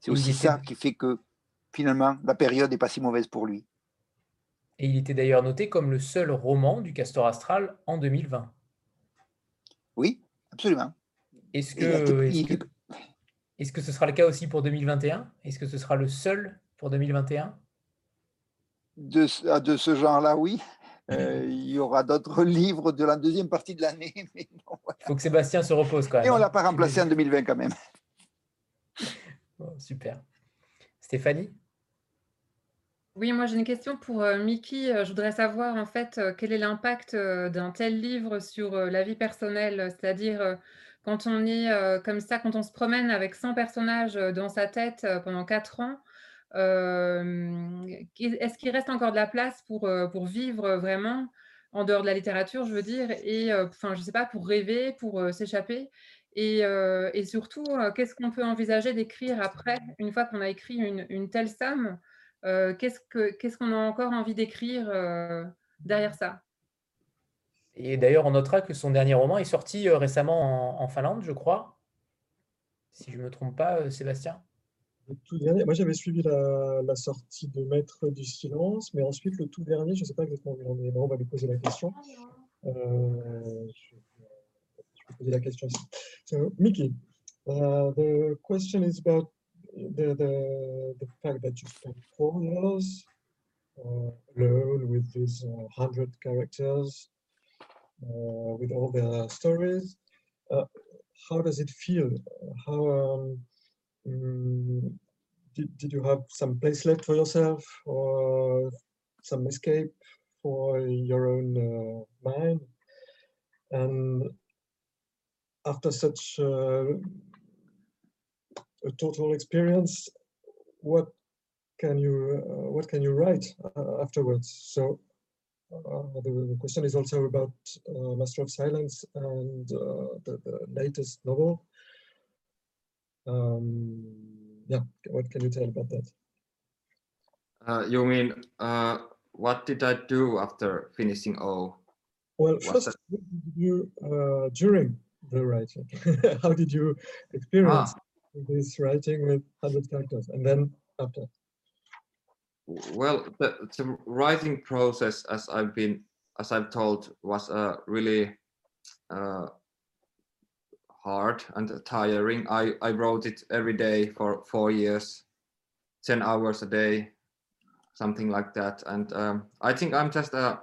C'est aussi ça qui fait que finalement, la période n'est pas si mauvaise pour lui. Et il était d'ailleurs noté comme le seul roman du Castor Astral en 2020. Oui, absolument. Est-ce que, est-ce que ce sera le cas aussi pour 2021 Est-ce que ce sera le seul pour 2021 de, ah, de ce genre-là, oui. Euh, il y aura d'autres <laughs> livres de la deuxième partie de l'année. <laughs> Il faut que Sébastien se repose quand même. Et on ne l'a pas remplacé en 2020 quand même. <laughs> super. Stéphanie? Oui, moi j'ai une question pour euh, Mickey. Euh, je voudrais savoir en fait quel est l'impact d'un tel livre sur la vie personnelle, c'est-à-dire quand on est comme ça, quand on se promène avec 100 personnages dans sa tête pendant 4 ans, est-ce qu'il reste encore de la place pour, pour vivre vraiment en dehors de la littérature, je veux dire, et enfin, je sais pas, pour rêver, pour s'échapper? Et, et, surtout, qu'est-ce qu'on peut envisager d'écrire après, une fois qu'on a écrit une, une telle somme? Qu'est-ce qu'on a encore envie d'écrire derrière ça? Et d'ailleurs, on notera que son dernier roman est sorti euh, récemment en, Finlande, je crois. Si je ne me trompe pas, euh, Sébastien. Le tout dernier, moi j'avais suivi la, sortie de Maître du silence, mais ensuite le tout dernier, je ne sais pas exactement où il en est. on va lui poser la question. Euh, je, vais poser la question ici. So, Mickey, uh, the question is about the, the, the fact that you spent four years uh, alone with these uh, 100 characters Uh, with all the stories. Uh, how does it feel? How um, um, did, did you have some place left for yourself or some escape for your own uh, mind? And after such uh, a total experience, what can you uh, what can you write uh, afterwards? So uh, the, the, question is also about uh, Master of Silence and uh, the, the, latest novel. Um, yeah, what can you tell about that? Uh, you mean uh, what did I do after finishing O? Well, first, you uh, during the writing? <laughs> How did you experience ah. This writing with 100 characters and then after? Well, the, the, writing process, as I've been, as I've told, was uh, really uh, hard and tiring. I, I wrote it every day for four years, 10 hours a day, something like that. And um, I think I'm just a,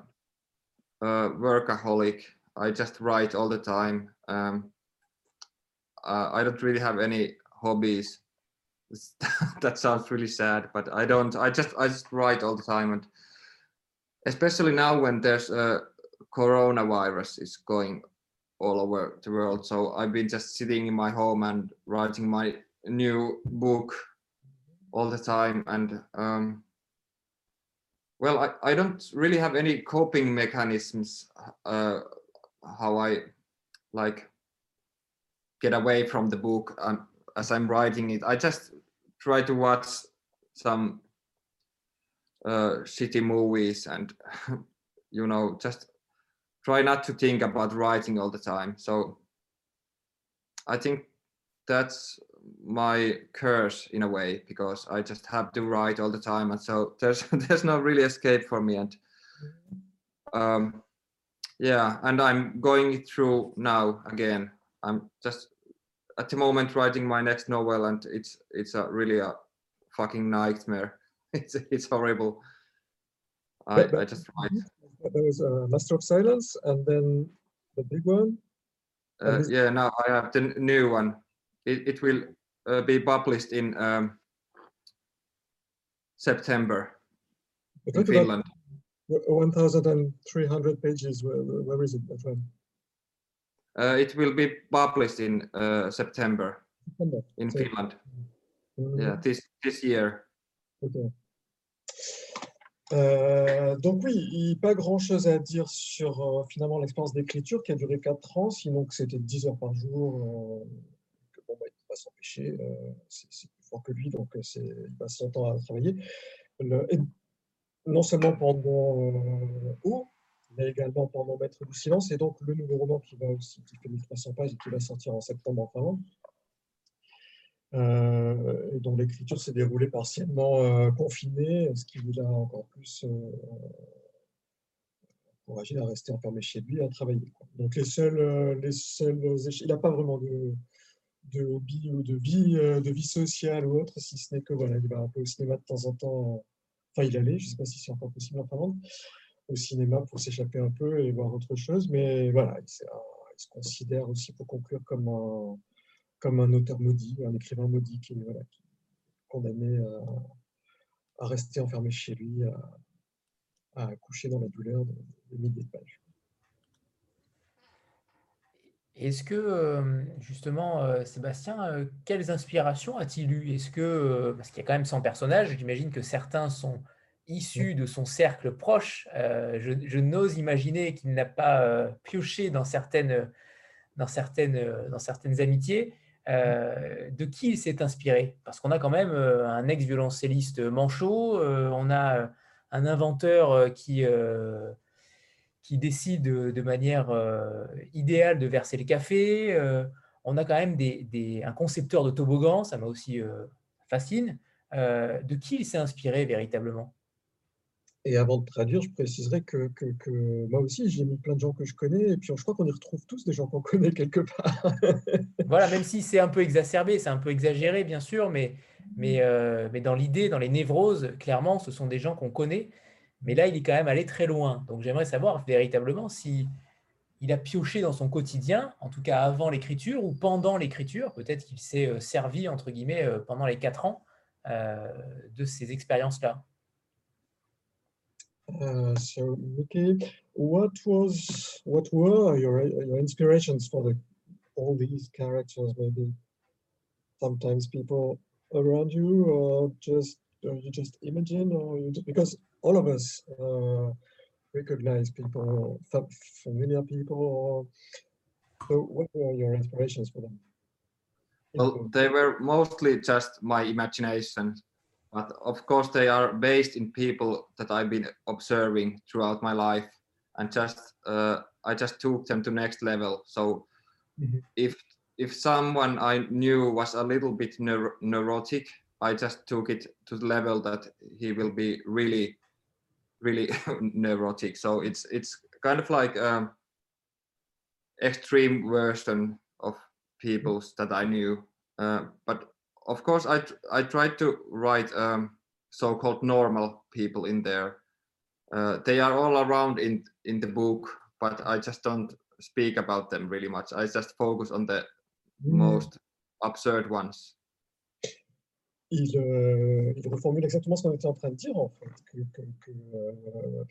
a, workaholic. I just write all the time. Um, uh, I don't really have any hobbies. <laughs> That sounds really sad but i don't i just i just write all the time and especially now when there's a coronavirus is going all over the world. So i've been just sitting in my home and writing my new book all the time and um, well I, I don't really have any coping mechanisms uh, how i like get away from the book. Um, as i'm writing it i just try to watch some uh, shitty movies and <laughs> you know just try not to think about writing all the time. So I think that's my curse in a way because I just have to write all the time, and so <laughs> there's there's no really escape for me. And um, yeah, and I'm going through now again. I'm just at the moment writing my next novel, and it's it's a really a fucking nightmare. <laughs> It's it's horrible. I, but, I just write. There was a Master of Silence, and then the big one. Uh, yeah, now I have the new one. It, it will uh, be published in um, September in Finland. 1,300 pages. Where, where is it? Uh, it will be published in uh, September, September, in Finland. Mm. Yeah, this this year. Okay. Euh, donc oui, pas grand-chose à dire sur euh, finalement l'expérience d'écriture qui a duré 4 ans, sinon que c'était 10 heures par jour, euh, que bon, bah, il ne peut pas s'empêcher, c'est plus fort que lui, donc il passe son temps à travailler. Le, et non seulement pendant haut, mais également pendant Maître du silence, et donc le nouveau roman qui va aussi, qui fait 1300 pages et qui va sortir en septembre en Finlande, euh, et dont l'écriture s'est déroulée partiellement euh, confinée, ce qui vous a encore plus euh, encouragé à rester enfermé chez lui et à travailler. Donc les seuls, les seuls il n'a pas vraiment de, de hobby ou de vie, de vie sociale ou autre, si ce n'est que voilà, il va un peu au cinéma de temps en temps. Enfin, il allait, je ne sais pas si c'est encore possible en Finlande, au cinéma pour s'échapper un peu et voir autre chose, mais voilà, il, il se considère aussi pour conclure comme un comme un auteur maudit, un écrivain maudit qui, voilà, qui est condamné à, rester enfermé chez lui, à, coucher dans la douleur de, milliers de pages. Est-ce que, euh, justement, euh, Sébastien, euh, quelles inspirations a-t-il eu Est-ce que, parce qu'il y a quand même 100 personnages, j'imagine que certains sont issus de son cercle proche. je, je n'ose imaginer qu'il n'a pas pioché dans certaines, dans, certaines, dans certaines amitiés. Euh, de qui il s'est inspiré? Parce qu'on a quand même euh, un ex-violoncelliste manchot, euh, on a un inventeur qui, qui décide de, manière idéale de verser le café, on a quand même des, un concepteur de toboggan, ça m'a aussi fascine. de qui il s'est inspiré véritablement? Et avant de traduire, je préciserai que, que, moi aussi, j'ai mis plein de gens que je connais, et puis je crois qu'on y retrouve tous des gens qu'on <laughs> connaît quelque part. voilà, même si c'est un peu exacerbé, c'est un peu exagéré, bien sûr, mais, mais, euh, mais dans l'idée, dans les névroses, clairement, ce sont des gens qu'on connaît. Mais là, il est quand même allé très loin. Donc j'aimerais savoir véritablement si il a pioché dans son quotidien, en tout cas avant l'écriture ou pendant l'écriture. Peut-être qu'il s'est euh, servi, entre guillemets, euh, pendant les quatre ans de ces expériences-là. Uh, so, Mickey, what was what were your your inspirations for the all these characters? Maybe sometimes people around you, or just or you just imagine, or you just, because all of us uh, recognize people, familiar people. so, what were your inspirations for them? Well, they were mostly just my imagination but of course they are based in people that I've been observing throughout my life and just uh, I just took them to next level. So mm-hmm. if if someone I knew was a little bit neur- neurotic I just took it to the level that he will be really really <laughs> neurotic. So it's it's kind of like um extreme version of peoples that I knew. Uh, but of course, I I tried to write um, so-called normal people in there. Uh, they are all around in in the book, but I just don't speak about them really much. I just focus on the mm. most absurd ones. Il, euh, il, reformule exactement ce qu'on était en train de dire, en fait, que, que, que euh,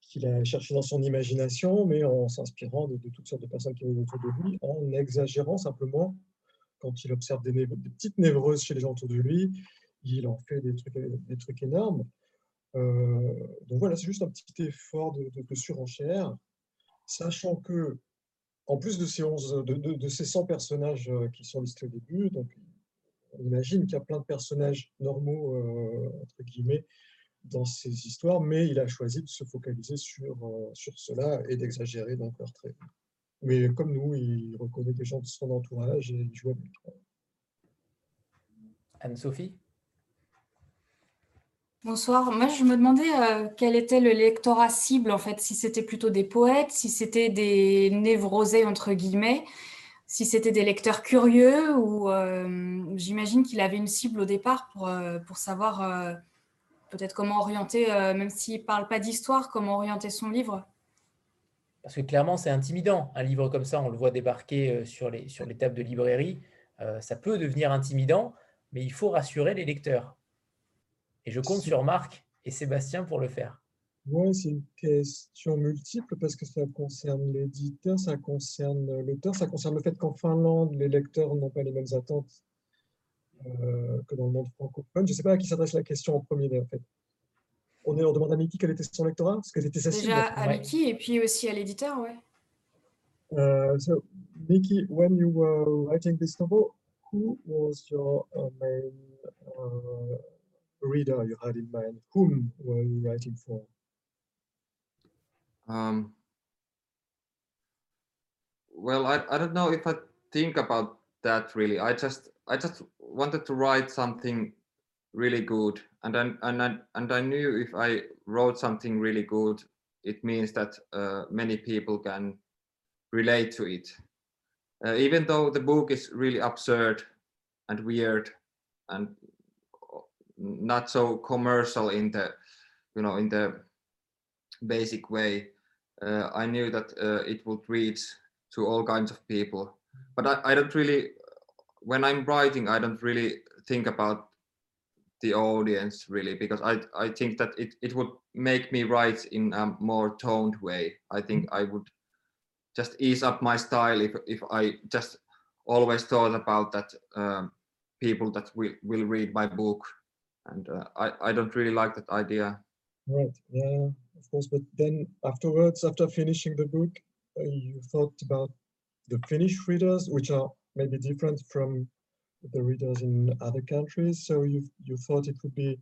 qu'il a cherché dans son imagination, mais en s'inspirant de, de, toutes sortes de personnes qui étaient autour de lui, en exagérant simplement quand il observe des, petites névroses chez les gens autour de lui, il en fait des trucs, énormes. Euh, donc voilà, c'est juste un petit effort de, surenchère, sachant que, en plus de ces, 11, de, ces 100 personnages euh, qui sont listés au début, donc on imagine qu'il y a plein de personnages normaux, euh, entre guillemets, dans ses histoires, mais il a choisi de se focaliser sur, sur cela et d'exagérer dans leurs traits. Mais comme nous, il reconnaît des gens de son entourage et il joue avec. Anne-Sophie? Bonsoir. Moi, je me demandais euh, quel était le lectorat cible, en fait, si c'était plutôt des poètes, si c'était des névrosés, entre guillemets, si c'était des lecteurs curieux, ou euh, j'imagine qu'il avait une cible au départ pour, euh, pour savoir peut-être comment orienter, même s'il ne parle pas d'histoire, comment orienter son livre? Parce que clairement, c'est intimidant. Un livre comme ça, on le voit débarquer sur les, sur les tables de librairie. ça peut devenir intimidant, mais il faut rassurer les lecteurs. Et je compte sur Marc et Sébastien pour le faire. Oui, c'est une question multiple parce que ça concerne l'éditeur, ça concerne l'auteur, ça concerne le fait qu'en Finlande, les lecteurs n'ont pas les mêmes attentes euh, que dans le monde francophone. Je ne sais pas à qui s'adresse la question en premier, en fait. On, est, on demande à Mickey quel était son lectorat parce qu'elle était sa Déjà à Mickey et puis aussi à l'éditeur, oui. Uh, so, Mickey, when you were writing this novel, who was your uh, main uh, reader you had in mind? Whom were you writing for? Um, well, I, I don't know if I think about that really. I just I just wanted to write something really good, and then and I, and I knew if I wrote something really good, it means that uh, many people can relate to it. Uh, even though the book is really absurd and weird and not so commercial in the you know in the basic way uh, i knew that uh, it would reach to all kinds of people but I, I don't really when i'm writing i don't really think about the audience really because i i think that it, it would make me write in a more toned way. I think i would just ease up my style if if i just always thought about that um, people that will, will read my book. And uh, I, I don't really like that idea. Right yeah of course but then afterwards after finishing the book uh, you thought about the finnish readers which are maybe different from the readers in other countries so you you thought it would be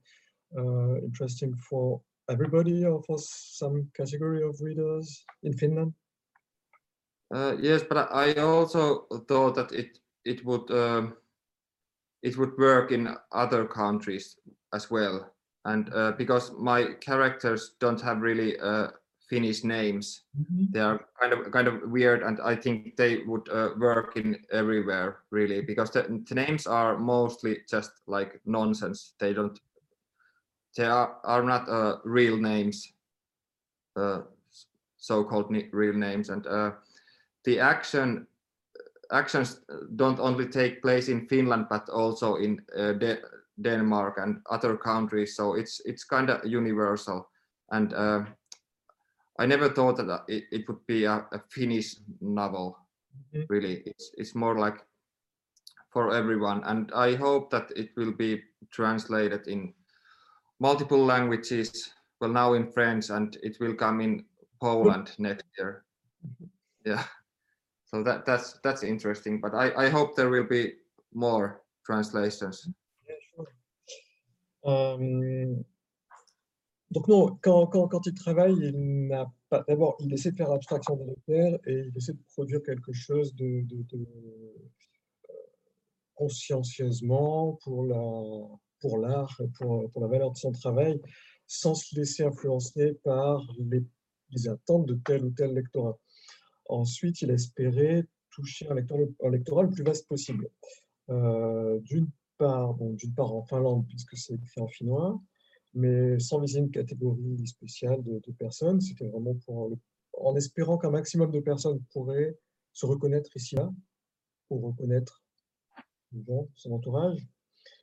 uh, interesting for everybody or for some category of readers in finland uh, yes but i also thought that it it would um, it would work in other countries as well. And uh, because my characters don't have really uh, Finnish names, mm-hmm. they are kind of kind of weird, and I think they would uh, work in everywhere really because the, the, names are mostly just like nonsense. They don't, they are are not uh, real names, uh, so-called real names, and uh, the action actions don't only take place in Finland but also in uh, De Denmark and other countries. So it's it's kind of universal. And uh, I never thought that uh, it, it would be a, a Finnish novel. Mm-hmm. Really, it's it's more like for everyone. And I hope that it will be translated in multiple languages. Well, now in French, and it will come in Poland next year. Mm-hmm. Yeah so that that's that's interesting but i i hope there will be more translations yeah, sure. um, donc non, quand, quand, il travaille, il n'a. D'abord, il essaie de faire abstraction des lecteurs et il essaie de produire quelque chose de, euh, consciencieusement pour la pour l'art, pour, pour la valeur de son travail, sans se laisser influencer par les, attentes de tel ou tel lectorat. Ensuite, il espérait toucher un, lectorat le plus vaste possible. Euh, d'une part, d'une part en Finlande, puisque c'est écrit en finnois, mais sans viser une catégorie spéciale de, personnes. C'était vraiment pour en espérant qu'un maximum de personnes pourraient se reconnaître ici-là, pour reconnaître son entourage,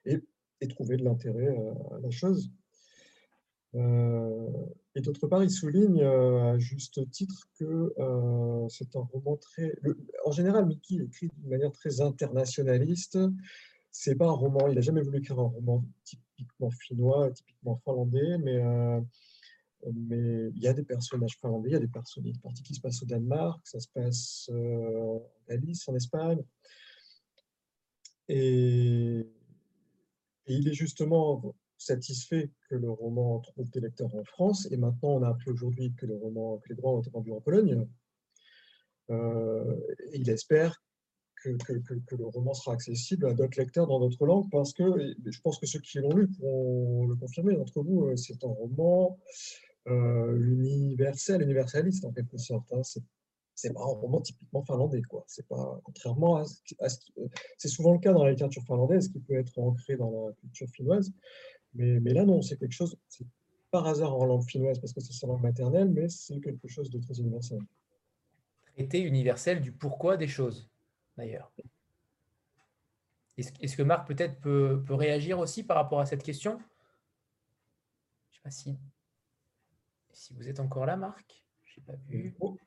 et, trouver de l'intérêt à la chose. Euh, et d'autre part, il souligne euh, à juste titre que euh, c'est un roman très. en général, Mickey écrit d'une manière très internationaliste. C'est pas un roman. Il n'a jamais voulu écrire un roman typiquement finnois, typiquement finlandais, mais mais il y a des personnages finlandais, il y a des personnages, une partie qui se passe au Danemark, ça se passe en Galice, en Espagne. Et, et, il est justement satisfait que le roman trouve des lecteurs en France, et maintenant on a appris aujourd'hui que, le roman, que les droits ont été vendus en Pologne. Euh, il espère que, le roman sera accessible à d'autres lecteurs dans d'autres langues, parce que je pense que ceux qui l'ont lu pourront le confirmer d'entre vous, euh, c'est un roman euh, universel, universaliste en quelque sorte. Hein. C'est pas un roman typiquement finlandais, quoi. C'est pas, contrairement à, ce qui, c'est souvent le cas dans la littérature finlandaise, qui peut être ancré dans la culture finnoise, mais, mais là non, c'est quelque chose, c'est par hasard en langue finnoise parce que c'est sa langue maternelle, mais c'est quelque chose de très universel. Traité universel du pourquoi des choses, d'ailleurs. Est-ce que Marc peut-être peut, peut, réagir aussi par rapport à cette question? Je ne sais pas si, si vous êtes encore là, Marc. Je n'ai pas vu. Oh.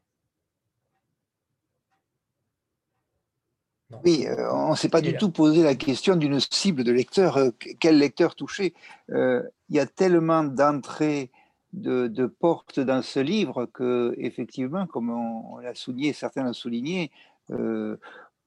Oui, euh, on ne s'est pas du tout posé la question d'une cible de lecteur. Euh, quel lecteur toucher? Euh, Il y a tellement d'entrées, de, portes dans ce livre que, effectivement, comme on, l'a souligné, certains l'ont souligné,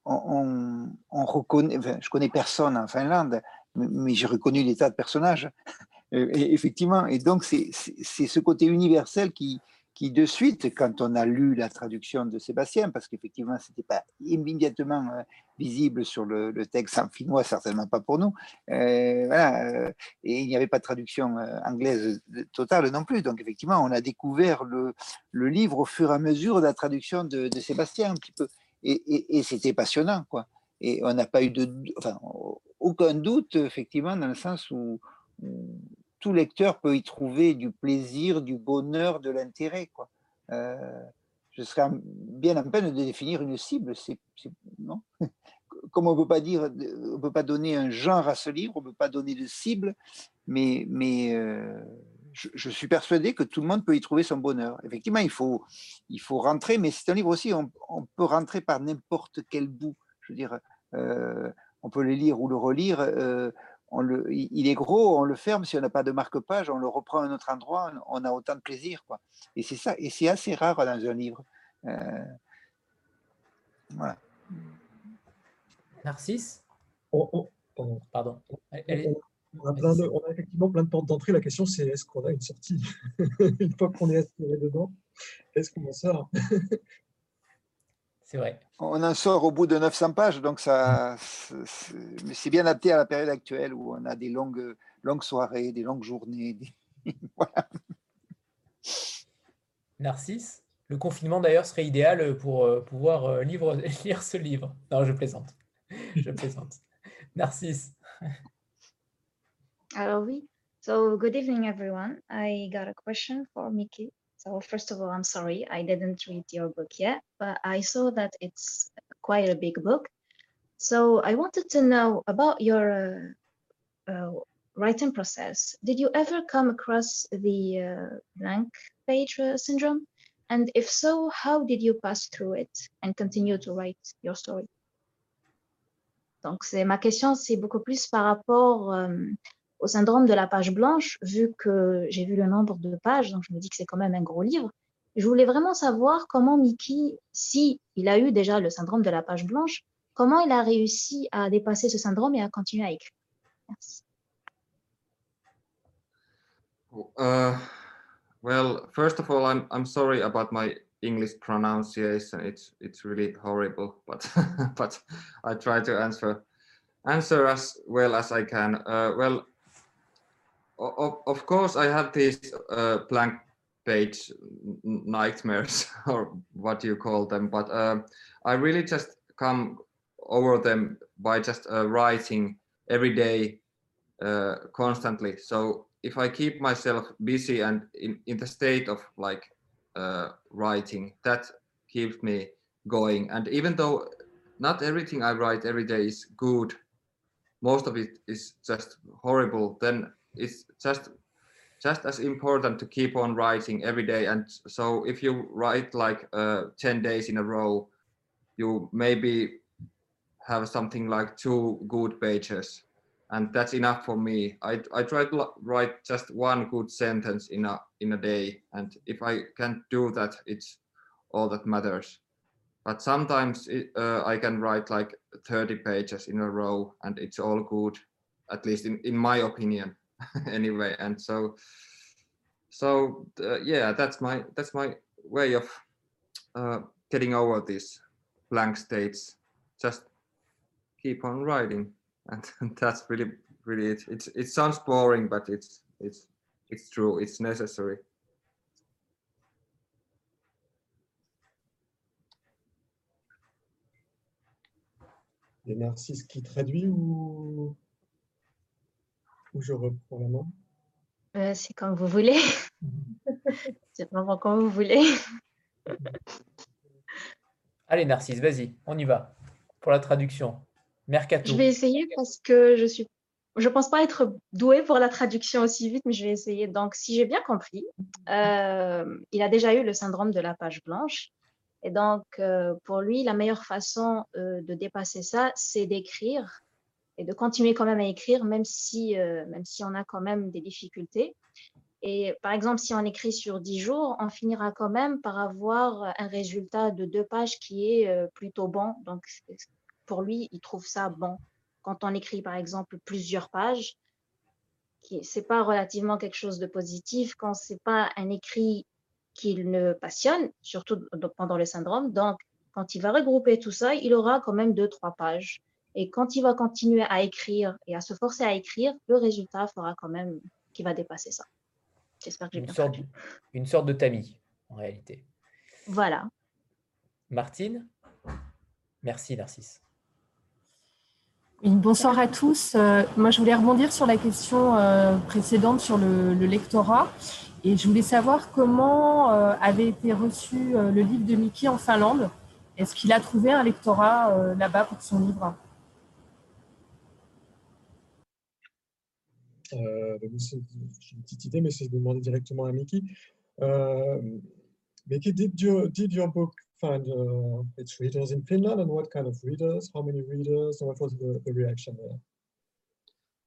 on. Enfin, je connais personne en Finlande, mais, j'ai reconnu l'état de personnage. <laughs> effectivement, et donc c'est ce côté universel qui, de suite, quand on a lu la traduction de Sébastien, parce qu'effectivement, ce n'était pas immédiatement euh, visible sur le, texte en finnois, certainement pas pour nous, euh, euh, et il n'y avait pas de traduction anglaise totale non plus. Donc, effectivement, on a découvert le, le livre au fur et à mesure de la traduction de, Sébastien, un petit peu. Et, c'était passionnant, quoi. Et on n'a pas eu de, enfin, aucun doute, effectivement, dans le sens où tout lecteur peut y trouver du plaisir, du bonheur, de l'intérêt. Quoi. Euh, je serais bien en peine de définir une cible. C'est, non? <laughs> Comme on ne peut pas dire, on peut pas donner un genre à ce livre, on ne peut pas donner de cible, mais, mais euh, je, suis persuadé que tout le monde peut y trouver son bonheur. Effectivement, il faut, il faut rentrer, mais c'est un livre aussi, on, peut rentrer par n'importe quel bout. Je veux dire, euh, on peut le lire ou le relire il est gros, on le ferme, si on n'a pas de marque-page, on le reprend à un autre endroit, on a autant de plaisir. Quoi. Et c'est ça, et c'est assez rare dans un livre. Euh, voilà. Narcisse? Pardon. On, a effectivement plein de portes d'entrée. La question, c'est est-ce qu'on a une sortie <laughs> Une fois qu'on est aspiré dedans, est-ce qu'on en sort? C'est vrai. On en sort au bout de 900 pages, donc ça, c'est bien adapté à la période actuelle où on a des longues, longues soirées, des longues journées. <laughs> Narcisse, le confinement d'ailleurs serait idéal pour euh, pouvoir euh, lire <laughs> ce livre. Non, je plaisante. Je plaisante. Narcisse. Alors oui. So good evening everyone. I got a question for Mickey. So first of all, I'm sorry, I didn't read your book yet, but I saw that it's quite a big book. So I wanted to know about your uh, uh, writing process. Did you ever come across the uh, blank page uh, syndrome? And if so, how did you pass through it and continue to write your story? Donc, c'est ma question, c'est beaucoup plus par rapport euh, au syndrome de la page blanche, vu que j'ai vu le nombre de pages, donc je me dis que c'est quand même un gros livre. Je voulais vraiment savoir comment Mickey, si il a eu déjà le syndrome de la page blanche, comment il a réussi à dépasser ce syndrome et à continuer à écrire. Merci. Uh, well, first of all, I'm I'm sorry about my English pronunciation. It's it's really horrible, but <laughs> but I try to answer answer as well as I can. Uh, well, of, of course, I have these uh, blank page nightmares <laughs> or what you call them, but uh, I really just come over them by just uh, writing every day uh, constantly. So if I keep myself busy and in, in the state of like uh, writing, that keeps me going. And even though not everything I write every day is good, most of it is just horrible, then it's just just as important to keep on writing every day. And so if you write like uh, 10 days in a row you maybe have something like two good pages. And that's enough for me. I i try to write just one good sentence in a in a day. And if i can do that it's all that matters. But sometimes it, uh, i can write like 30 pages in a row and it's all good at least in in my opinion <laughs> anyway. And so, so uh, yeah, that's my that's my way of uh, getting over these blank states. Just keep on writing, and <laughs> that's really really it. It's it sounds boring, but it's it's it's true. It's necessary. Et Narcisse qui traduit ou, ou je reprends la main euh, C'est comme vous voulez. <laughs> c'est vraiment comme vous voulez. Allez Narcisse, vas-y, on y va pour la traduction. Mercato. Je vais essayer parce que je suis je pense pas être douée pour la traduction aussi vite, mais je vais essayer. Donc, si j'ai bien compris, euh, il a déjà eu le syndrome de la page blanche. Et donc, euh, pour lui, la meilleure façon euh, de dépasser ça, c'est d'écrire de continuer quand même à écrire, même si, euh, même si on a quand même des difficultés. Et par exemple, si on écrit sur 10 jours, on finira quand même par avoir un résultat de deux pages qui est plutôt bon. Donc, pour lui, il trouve ça bon. Quand on écrit, par exemple, plusieurs pages, c'est pas relativement quelque chose de positif. Quand c'est pas un écrit qu'il ne passionne, surtout pendant le syndrome. Donc, quand il va regrouper tout ça, il aura quand même deux, trois pages. Et quand il va continuer à écrire et à se forcer à écrire, le résultat fera quand même qu'il va dépasser ça. J'espère que j'ai bien sorte, Une sorte de tamis, en réalité. Voilà. Martine? Merci, Narcisse. bonsoir à tous. Euh, moi, je voulais rebondir sur la question euh, précédente sur le, le lectorat. Et je voulais savoir comment euh, avait été reçu euh, le livre de Mickey en Finlande. Est-ce qu'il a trouvé un lectorat euh, là-bas pour son livre? J'ai une petite idée, mais c'est de demander directement à Mickey. Mickey, did your, did your book find uh, its readers in Finland and what kind of readers, how many readers, and what was the, the reaction there?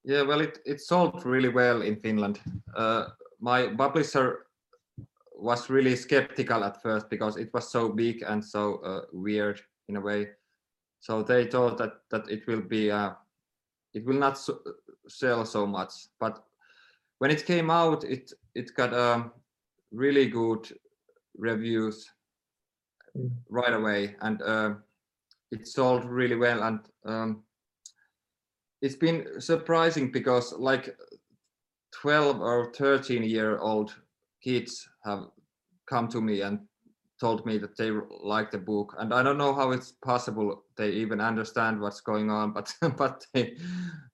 Yeah, well, it, it sold really well in Finland. Uh, my publisher was really skeptical at first because it was so big and so uh, weird in a way. So they thought that that it will be uh, it will not so, sell so much. But when it came out, it it got um, really good reviews mm. right away, and uh, it sold really well. And um, it's been surprising because like 12 or 13 year old kids have come to me and told me that they like the book. And i don't know how it's possible they even understand what's going on but <laughs> but they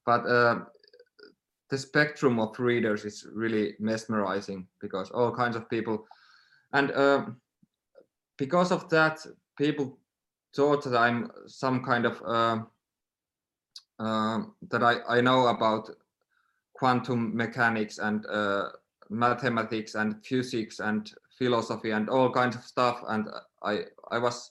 but uh, the spectrum of readers is really mesmerizing because all kinds of people and uh, because of that people thought that i'm some kind of uh, that i i know about quantum mechanics and uh, mathematics and physics and philosophy and all kinds of stuff. And I, I was,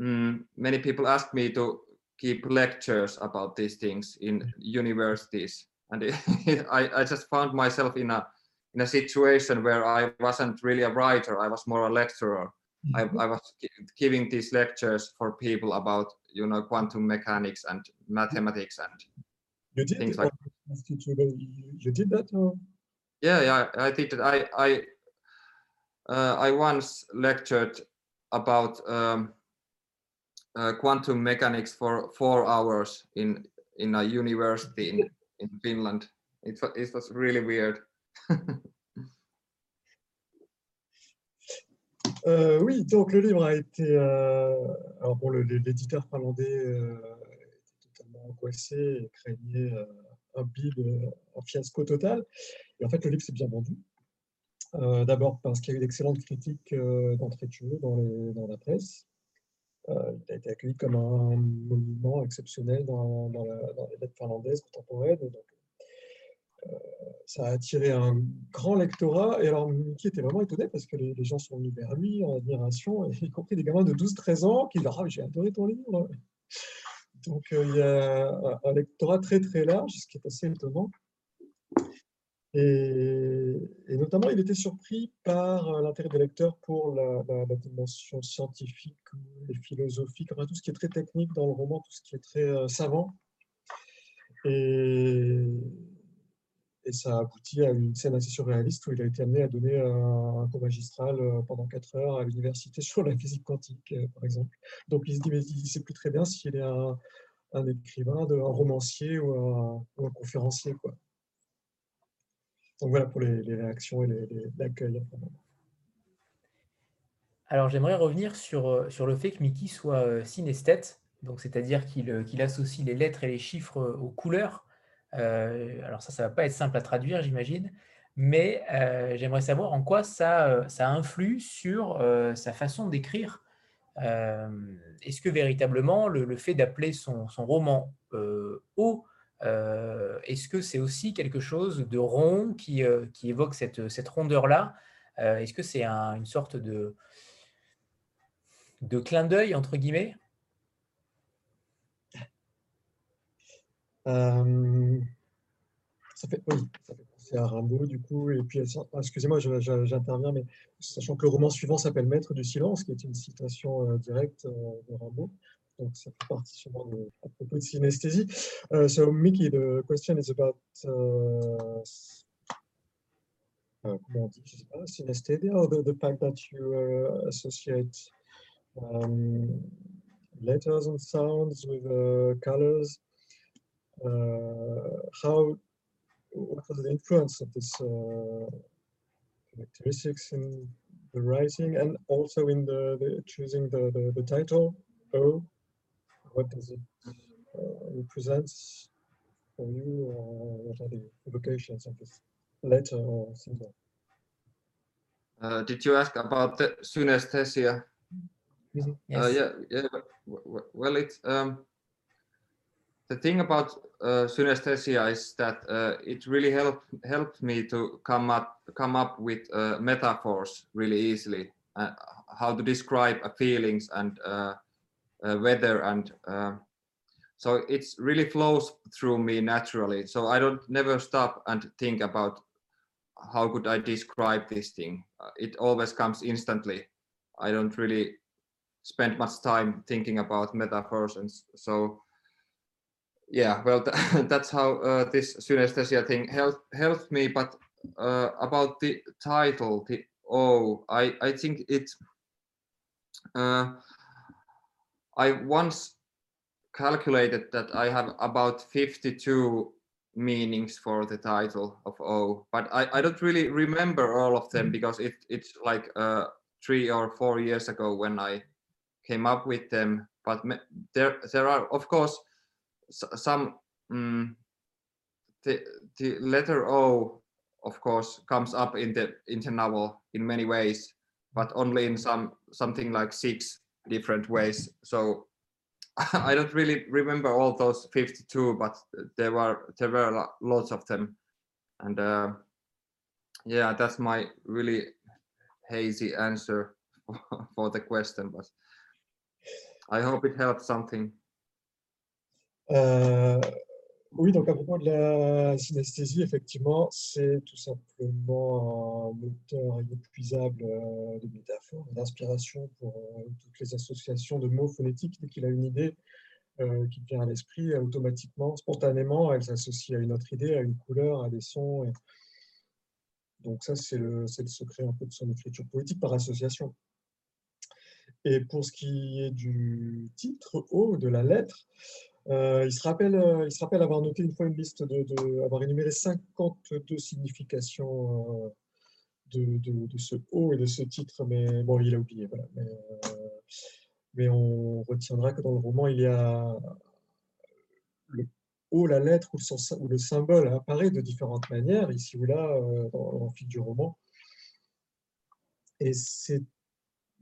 mm, many people asked me to keep lectures about these things in universities. And it, <laughs> I, I just found myself in a, in a situation where I wasn't really a writer, I was more a lecturer. I, mm-hmm. I, was giving these lectures for people about you know quantum mechanics and mathematics and you did things like you did that or? yeah yeah i did it i i i once lectured about um, uh, quantum mechanics for four hours in in a university in in finland it, it was really weird <laughs> Euh, oui, donc le livre a été. Euh, alors bon, l'éditeur finlandais euh, angoissé et craignait euh, un bid, euh, un fiasco total. Et en fait, le livre s'est bien vendu. Euh, d'abord parce qu'il y a eu d'excellentes critiques d'entrée de jeu dans, la presse. il a été accueilli comme un monument exceptionnel dans, les lettres finlandaises contemporaines. Donc, ça a attiré un grand lectorat. Et alors, Mickey était vraiment étonné parce que les, gens sont venus vers lui en admiration, <laughs> y compris des gamins de 12-13 ans qui disent Ah, j'ai adoré ton livre. Donc, euh, il y a un lectorat très très large, ce qui est assez étonnant. Et, notamment, il était surpris par euh, l'intérêt des lecteurs pour la, dimension scientifique et philosophique, enfin, tout ce qui est très technique dans le roman, tout ce qui est très euh, savant. Et, Et ça a abouti à une scène assez surréaliste où il a été amené à donner un, cours magistral euh, pendant quatre heures à l'université <laughs> sur la physique quantique, par exemple. Donc il se dit, mais il ne sait plus très bien s'il est un, un écrivain, un romancier ou un, conférencier. Quoi. Donc voilà pour les, réactions et l'accueil. Alors j'aimerais revenir sur, euh, sur le fait que Mickey soit synesthète, donc c'est-à-dire qu'il associe les lettres et les chiffres aux couleurs. Euh, alors ça, ça ne va pas être simple à traduire, j'imagine, mais euh, j'aimerais savoir en quoi ça, euh, ça influe sur sa façon d'écrire. Est-ce que véritablement le, fait d'appeler son, roman haut, est-ce que c'est aussi quelque chose de rond qui, qui évoque cette, cette rondeur-là? Est-ce que c'est une sorte de, de clin d'œil, entre guillemets? Euh, ça fait, oui, ça fait penser à Rimbaud, du coup. Et puis, ah, excusez-moi, j'interviens, mais sachant que le roman suivant s'appelle Maître du silence, qui est une citation euh, directe euh, de Rimbaud. Donc, ça fait partie sûrement de, de synesthésie. Uh, so, Mickey, the question is about uh, uh, synesthesia, or the, the fact that you uh, associate um, letters and sounds with uh, colors Uh, how what was the influence of this characteristics in the writing and also in the, the choosing the, the, the, title O what does it uh, represent for you or what are the implications of this letter or symbol? Uh, did you ask about the synesthesia? Yes. Uh, yeah yeah well it's um, the thing about uh, synesthesia is that uh, it really helped helped me to come up come up with uh, metaphors really easily. Uh, how to describe feelings and weather and so it's really flows through me naturally. So i don't never stop and think about how could i describe this thing. It always comes instantly. I don't really spend much time thinking about metaphors and so yeah well <laughs> that's how uh, this synesthesia thing helped helped me but uh, about the title the oh i i think it uh, i once calculated that i have about 52 meanings for the title of o but i i don't really remember all of them mm-hmm. because it it's like uh three or four years ago when i came up with them but there there are of course some um, the the letter O, of course, comes up in the in the novel in many ways, but only in some something like six different ways. So <laughs> I don't really remember all those 52, but there were there were lots of them, and uh, yeah, that's my really hazy answer <laughs> for the question, but I hope it helped something. Euh, oui, donc à propos de la synesthésie, effectivement, c'est tout simplement un moteur inépuisable euh, de métaphores, d'inspiration pour euh, toutes les associations de mots phonétiques. Dès qu'il a une idée qui vient à l'esprit, automatiquement, spontanément, elle s'associe à une autre idée, à une couleur, à des sons. Donc ça, c'est le, le secret un peu de son écriture poétique par association. Et pour ce qui est du titre O, de la lettre, euh, il, se rappelle, euh, il se rappelle avoir noté une fois une liste, de, avoir énuméré 52 significations euh, de, ce haut et de ce titre, mais bon, il a oublié. Mais, on retiendra que dans le roman, il y a le haut, la lettre ou le, symbole apparaît de différentes manières, ici ou là, dans, le fil du roman. Et c'est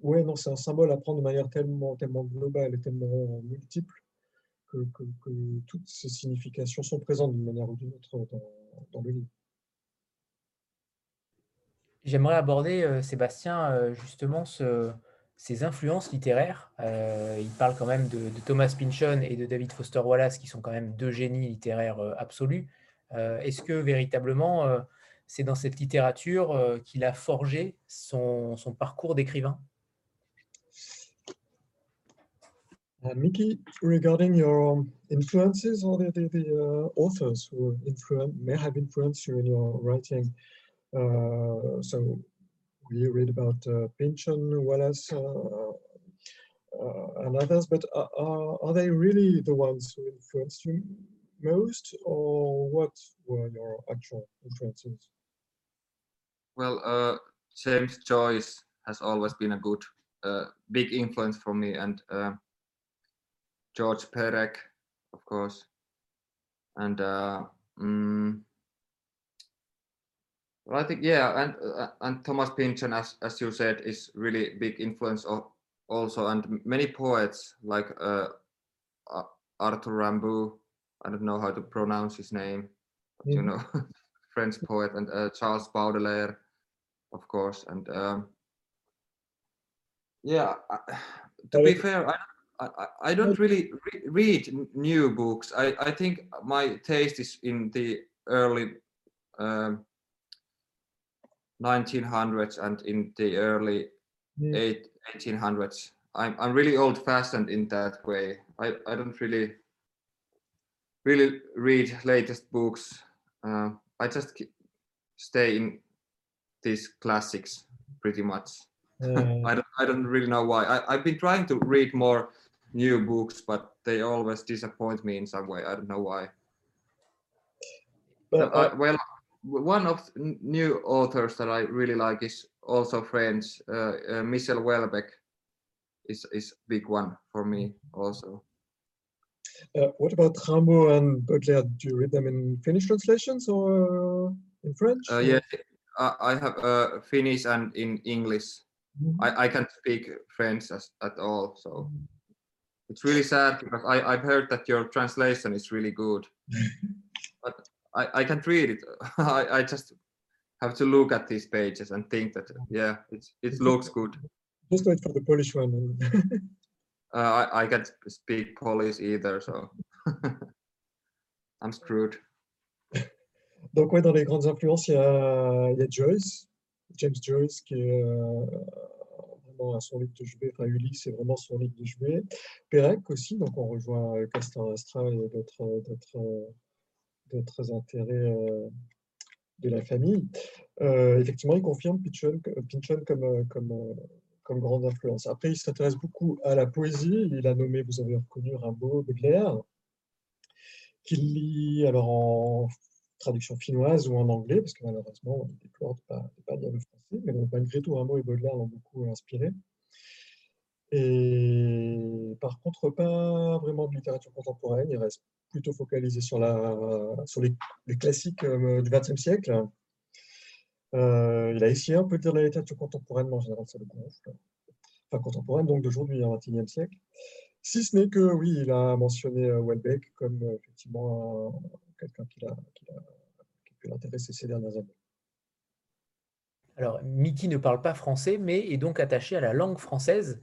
ouais, un symbole à prendre de manière tellement, tellement globale et tellement multiple toutes ces significations sont présentes d'une manière ou d'une autre dans, le livre. J'aimerais aborder, euh, Sébastien, euh, justement ce, ces influences littéraires. Euh, il parle quand même de, Thomas Pynchon et de David Foster Wallace, qui sont quand même deux génies littéraires absolus. Est-ce que véritablement, c'est dans cette littérature qu'il a forgé son parcours d'écrivain? Uh, Mickey, regarding your influences or the, the, the uh, authors who may have influenced you in your writing. Uh, so we read about uh, Pynchon, Wallace, uh, uh, and others, but are, are they really the ones who influenced you most or what were your actual influences? Well, uh, James Joyce has always been a good, uh, big influence for me and uh, George Perec, of course. And uh, mm, well, I think, yeah, and uh, and Thomas Pynchon, as, as you said, is really big influence of also, and many poets like uh, Arthur Rimbaud, I don't know how to pronounce his name, but you know, <laughs> French poet, and uh, Charles Baudelaire, of course. And um, yeah, <sighs> to be fair, I, I, I don't really re read new books. I, I think my taste is in the early um, 1900s and in the early Mm. eight, 1800s. I'm, I'm really old fashioned in that way. I, I don't really really read latest books. Uh, I just stay in these classics pretty much. <laughs> I don't I don't really know why. I, I've been trying to read more new books, but they always disappoint me in some way. I don't know why. But, Uh, well, one of the new authors that I really like is also French. Uh, uh, Michel Houellebecq is is big one for me also. Uh, what about Rimbaud and Baudelaire? Do you read them in Finnish translations or uh, in French? Uh, yeah, I, I have uh, Finnish and in English. Mhm. I, I can't speak French as, at all, so it's really sad because I, I've heard that your translation is really good, <laughs> but I, I can't read it. <laughs> I, I just have to look at these pages and think that yeah, it's, it looks good. Just wait for the Polish one. <laughs> Uh, I, I can't speak Polish either, so I'm screwed. Donc, ouais, dans les grandes influences, il y a, il y a Joyce, James Joyce, qui est euh, à son livre de chevet. Enfin, Ulysse, c'est vraiment son livre de chevet. Pérec aussi, donc on rejoint euh, Castor Astra et d'autres euh, d'autres intérêts euh, de la famille. Euh, effectivement, il confirme Pynchon, Pynchon comme, euh, comme, euh, comme grande influence. Après, il s'intéresse beaucoup à la poésie. Il a nommé, vous avez reconnu, Rimbaud, Baudelaire, qu'il lit alors en traduction finnoise ou en anglais, parce que malheureusement, il déplore de ne pas, lire le français, mais bon, malgré tout, Rimbaud et Baudelaire l'ont beaucoup inspiré. Et par contre, pas vraiment de littérature contemporaine, il reste plutôt focalisé sur, la, sur les, classiques euh, du XXe siècle. Euh, il a essayé un peu de dire la littérature contemporaine, mais en général, ça le gonfle. Enfin, contemporaine, donc d'aujourd'hui, hein, 21e siècle. Si ce n'est que, oui, il a mentionné euh, Welbeck comme effectivement un- quelqu'un qui, l'a- pu l'intéresser ces dernières années. Alors, Mickey ne parle pas français, mais est donc attaché à la langue française.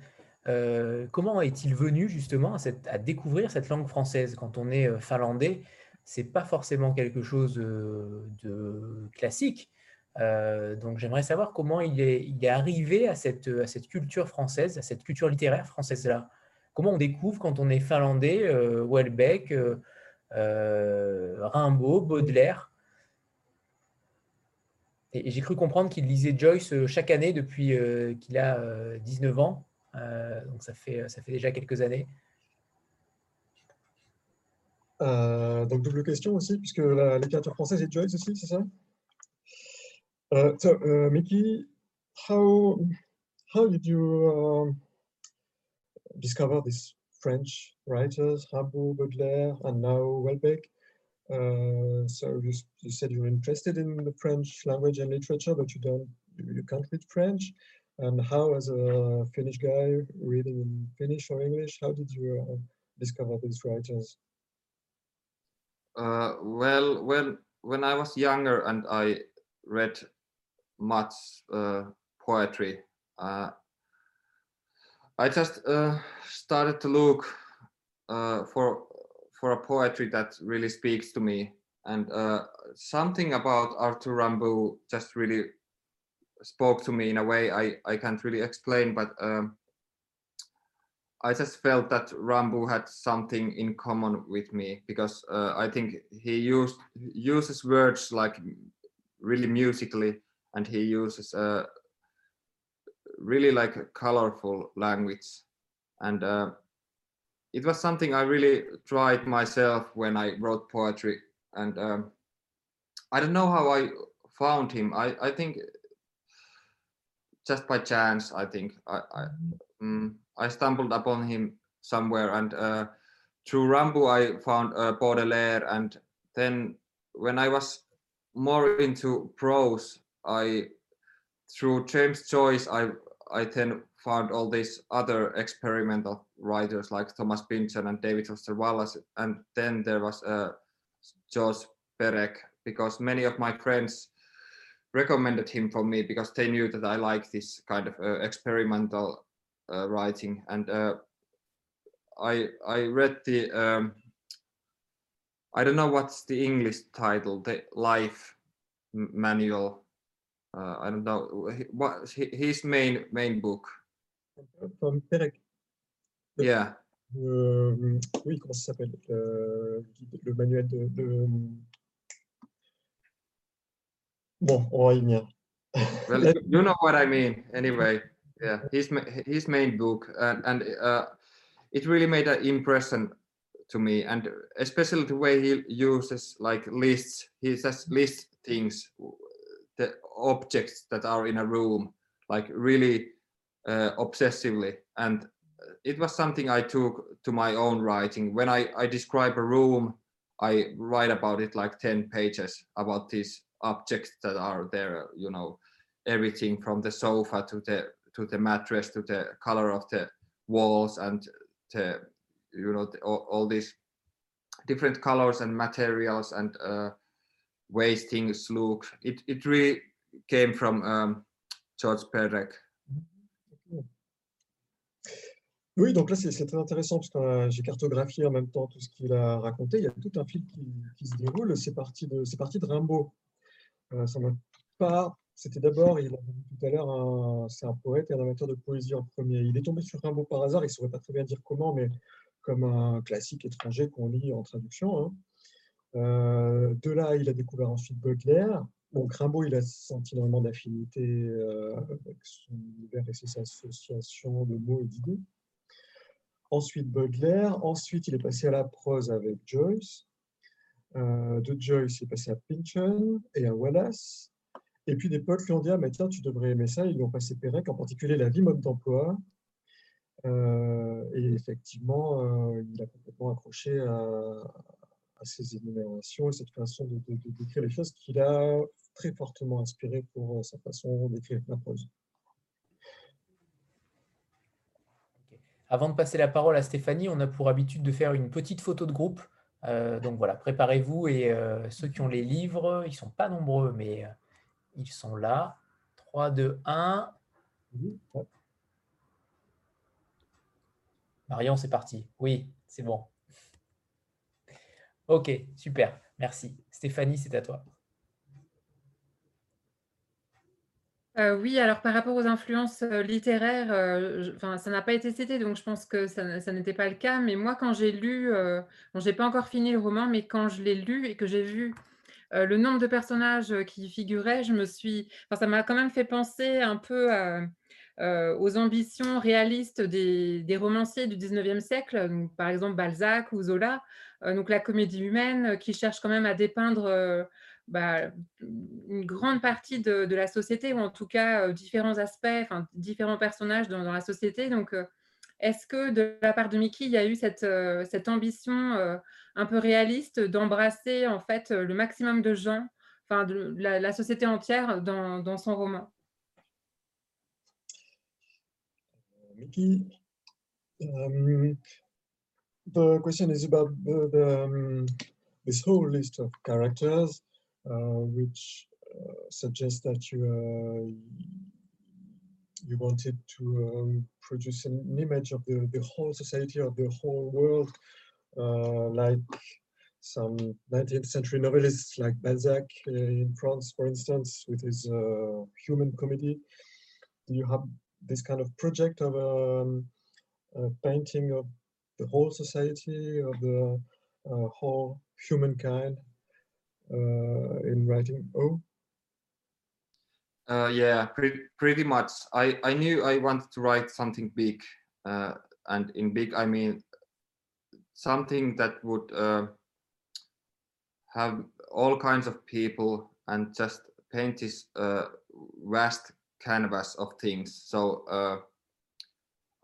Euh, comment est-il venu justement à, découvrir cette langue française? Quand on est euh, finlandais, c'est pas forcément quelque chose euh, de classique. Donc, j'aimerais savoir comment il est, arrivé à cette, culture française, à cette culture littéraire française-là. Comment on découvre quand on est finlandais, euh, euh, Rimbaud, Baudelaire et j'ai cru comprendre qu'il lisait Joyce euh, chaque année depuis euh, qu'il a euh, 19 ans. Euh, donc ça fait, ça fait déjà quelques années. Donc, double question aussi, puisque la littérature française est Joyce aussi, c'est ça? Uh, So, uh, Mickey, how, how did you um, discover these French writers, Rimbaud, Baudelaire, and now Welbeck? Uh, so you, you said you're interested in the French language and literature, but you don't, you can't read French. And how, as a Finnish guy reading in Finnish or English, how did you uh, discover these writers? Uh, well, when when I was younger and I read much uh, poetry, uh, I just uh, started to look uh, for for a poetry that really speaks to me, and uh, something about Arthur Rimbaud just really spoke to me in a way I I can't really explain, but. Um, I just felt that Rambo had something in common with me because uh, I think he used uses words like really musically, and he uses uh, really like a colorful language, and uh, it was something I really tried myself when I wrote poetry, and um, I don't know how I found him. I I think just by chance. I think I I, um, I stumbled upon him somewhere, and uh, through Rambo I found uh, Baudelaire, and then when I was more into prose, I through James Joyce I I then found all these other experimental writers like Thomas Pynchon and David Foster Wallace, and then there was uh, George Perec because many of my friends recommended him for me because they knew that I like this kind of uh, experimental uh, writing, and uh, I I read the um, I don't know what's the English title, the Life Manual. Uh, I don't know what his main main book. From Perec. Yeah. Euh, oui, comment ça s'appelle le, le, manuel de, de, Bon, on va y venir. well, you know what I mean. Anyway, yeah, his his main book, and and uh, it really made an impression to me, and especially the way he uses like lists. He says list things, the objects that are in a room, like really uh, obsessively, and it was something I took to my own writing. When I I describe a room, I write about it like ten pages about these objects that are there you know everything from the sofa to the to the mattress to the color of the walls and the you know the, all, all, these different colors and materials and uh, ways things look it it really came from um, George Perec Oui, donc là, c'est très intéressant parce que j'ai cartographié en même temps tout ce qu'il a raconté. Il y a tout un fil qui, se déroule. C'est parti, de, parti de Rimbaud. Euh. C'était d'abord, il a dit tout à l'heure, c'est un poète et un amateur de poésie en premier. Il est tombé sur Rimbaud par hasard, il ne saurait pas très bien dire comment, mais comme un classique étranger qu'on lit en traduction. Hein. Euh, de là, il a découvert ensuite Baudelaire. Bon, Rimbaud, il a senti énormément d'affinité euh, avec son univers et ses associations de mots et d'idées. Ensuite, Baudelaire. Ensuite, il est passé à la prose avec Joyce. Euh, de Joyce, il est passé à Pynchon et à Wallace. Et puis des potes lui ont dit ah, mais tiens, tu devrais aimer ça. Ils lui ont passé Pérec, en particulier la vie mode d'emploi. Et effectivement, il a complètement accroché à, ces énumérations et cette façon de, décrire les choses qu'il a très fortement inspiré pour sa façon d'écrire la prose. Avant de passer la parole à Stéphanie, on a pour habitude de faire une petite photo de groupe euh, donc voilà, préparez-vous et euh, ceux qui ont les livres, ils ne sont pas nombreux, mais euh, ils sont là. 3, 2, 1. Marion, c'est parti. Oui, c'est bon. Ok, super, merci. Stéphanie, c'est à toi. Euh, oui, alors par rapport aux influences euh, littéraires, euh, ça n'a pas été cité, donc je pense que ça, n'était pas le cas. Mais moi, quand j'ai lu, bon, j'ai pas encore fini le roman, mais quand je l'ai lu et que j'ai vu le nombre de personnages qui figuraient, je me suis, ça m'a quand même fait penser un peu aux ambitions réalistes des, romanciers du 19e siècle, par exemple Balzac ou Zola, donc la comédie humaine qui cherche quand même à dépeindre bah, une grande partie de, la société, ou en tout cas euh, différents aspects, différents personnages dans, la société. Donc, euh, est-ce que de la part de Mickey, il y a eu cette, euh, ambition un peu réaliste d'embrasser en fait le maximum de gens, enfin la, société entière dans, son roman? Mickey, the question is about the, um, this whole list of characters. Uh, which uh, suggests that you uh, you wanted to um, produce an image of the, the whole society of the whole world, like some 19th century novelists like Balzac in France, for instance, with his human comedy. Do you have this kind of project of um, a painting of the whole society, of the uh, whole humankind uh, in writing O? Uh, yeah, pretty, pretty much. I, I knew I wanted to write something big, uh, and in big I mean something that would uh, have all kinds of people and just paint this uh, vast canvas of things. So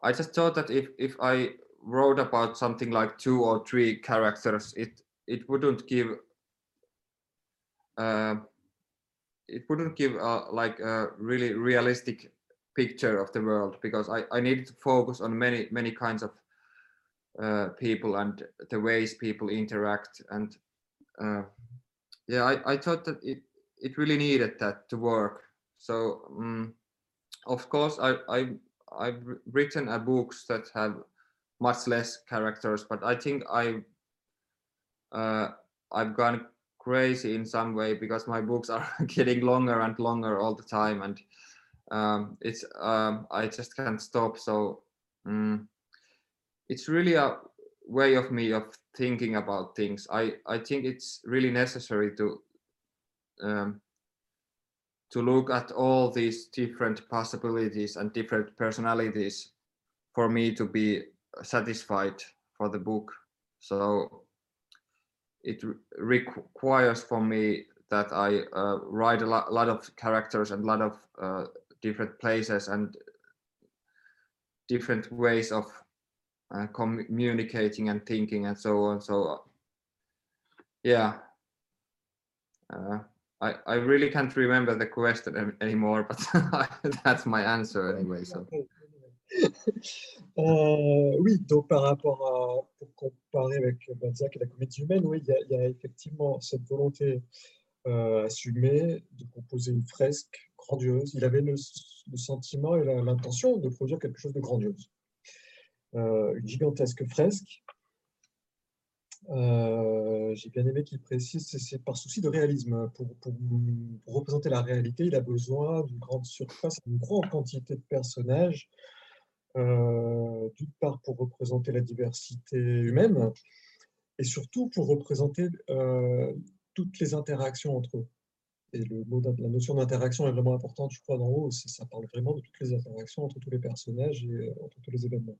I just thought that if if I wrote about something like two or three characters, it it wouldn't give uh, it wouldn't give a, like a really realistic picture of the world because I, I needed to focus on many many kinds of uh, people and the ways people interact and uh, yeah I, I thought that it it really needed that to work. So um, of course I, I I've written a books that have much less characters but I think I uh, I've gone crazy in some way because my books are <laughs> getting longer and longer all the time and um, it's um, I just can't stop so um, it's really a way of me of thinking about things. I I think it's really necessary to um, to look at all these different possibilities and different personalities for me to be satisfied for the book so it requires for me that I uh, write a lot, lot, of characters and a lot of uh, different places and different ways of uh, communicating and thinking and so on. So yeah, uh, I, I really can't remember the question anymore, but <laughs> that's my answer anyway. So. <laughs> Euh, oui, donc par rapport à, pour comparer avec Balzac et la comédie humaine, oui, il y a, effectivement cette volonté euh, assumée de composer une fresque grandiose. Il avait le, sentiment et l'intention de produire quelque chose de grandiose. Euh, une gigantesque fresque. J'ai bien aimé qu'il précise, c'est par souci de réalisme. Pour, pour, représenter la réalité, il a besoin d'une grande surface, d'une grande quantité de personnages euh, d'une part pour représenter la diversité humaine, et surtout pour représenter euh, toutes les interactions entre eux. Et le la notion d'interaction est vraiment importante, je crois, dans haut. Ça parle vraiment de toutes les interactions entre tous les personnages et euh, entre tous les événements.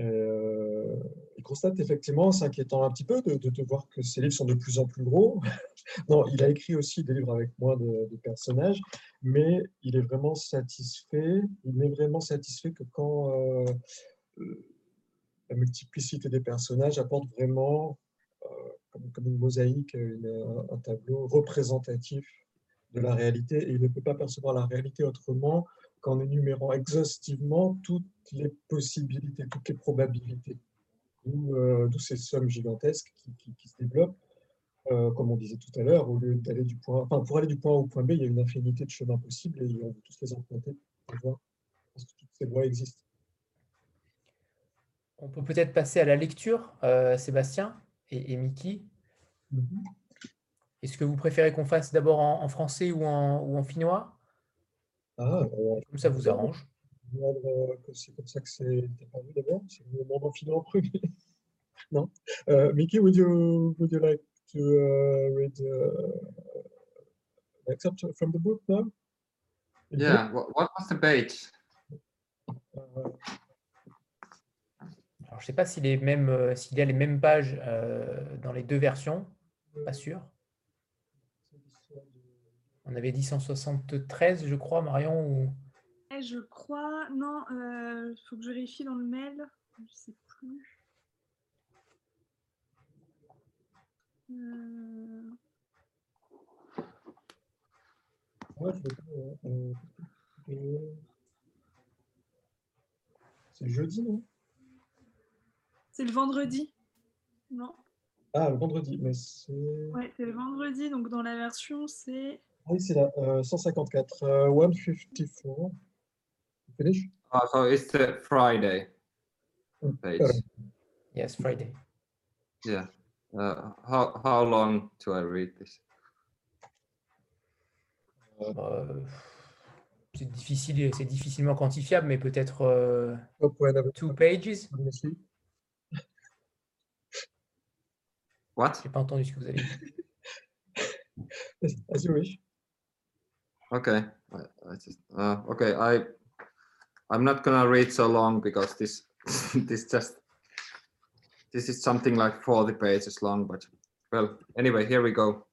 Euh, il constate effectivement, c'est inquiétant un petit peu de, voir que ces livres sont de plus en plus gros. <laughs> non, il a écrit aussi des livres avec moins de, personnages, mais il est vraiment satisfait. Il n'est vraiment satisfait que quand euh, la multiplicité des personnages apporte vraiment, euh, comme, une mosaïque, un tableau représentatif de la réalité. Et il ne peut pas percevoir la réalité autrement qu'en énumérant exhaustivement toutes les possibilités, toutes les probabilités, d'où euh, ces sommes gigantesques qui, se développent. Euh, comme on disait tout à l'heure, au lieu d'aller du point, enfin, pour aller du point A au point B, il y a une infinité de chemins possibles et on veut tous les emprunter pour voir que toutes ces voies existent. On peut peut-être passer à la lecture, euh, Sébastien et, et Mickey. Mm-hmm. Est-ce que vous préférez qu'on fasse d'abord en, français ou en, ou en finnois? Ah, euh, comme ça vous arrange. C'est comme ça que c'est paru d'abord. C'est le moment final en premier. <laughs> non. Uh, Mickey, would you would you like to uh, read uh, an excerpt from the book now? Yeah. What, what was the page? Alors, je ne sais pas s'il euh, s'il y a les mêmes pages euh, dans les deux versions. Pas sûr. On avait dit 173, je crois, Marion ou... Eh, je crois. Non, il euh, faut que je vérifie dans le mail. Je ne sais plus. Euh... c'est jeudi, non? C'est le vendredi. Non? Ah, le vendredi, mais c'est. Ouais, c'est le vendredi, donc dans la version, c'est. Oui, c'est là, uh, 154, uh, 154. Finish? Uh, so it's the Friday page. Yes, Friday. Yeah. Uh, how how long do I read this? Uh, c'est difficile, c'est difficilement quantifiable, mais peut-être euh, two pages? What? J'ai pas entendu ce que vous avez dit. As you wish. Okay. Uh, okay. I I'm not gonna read so long because this <laughs> this just this is something like 40 pages long, but well, anyway, here we go.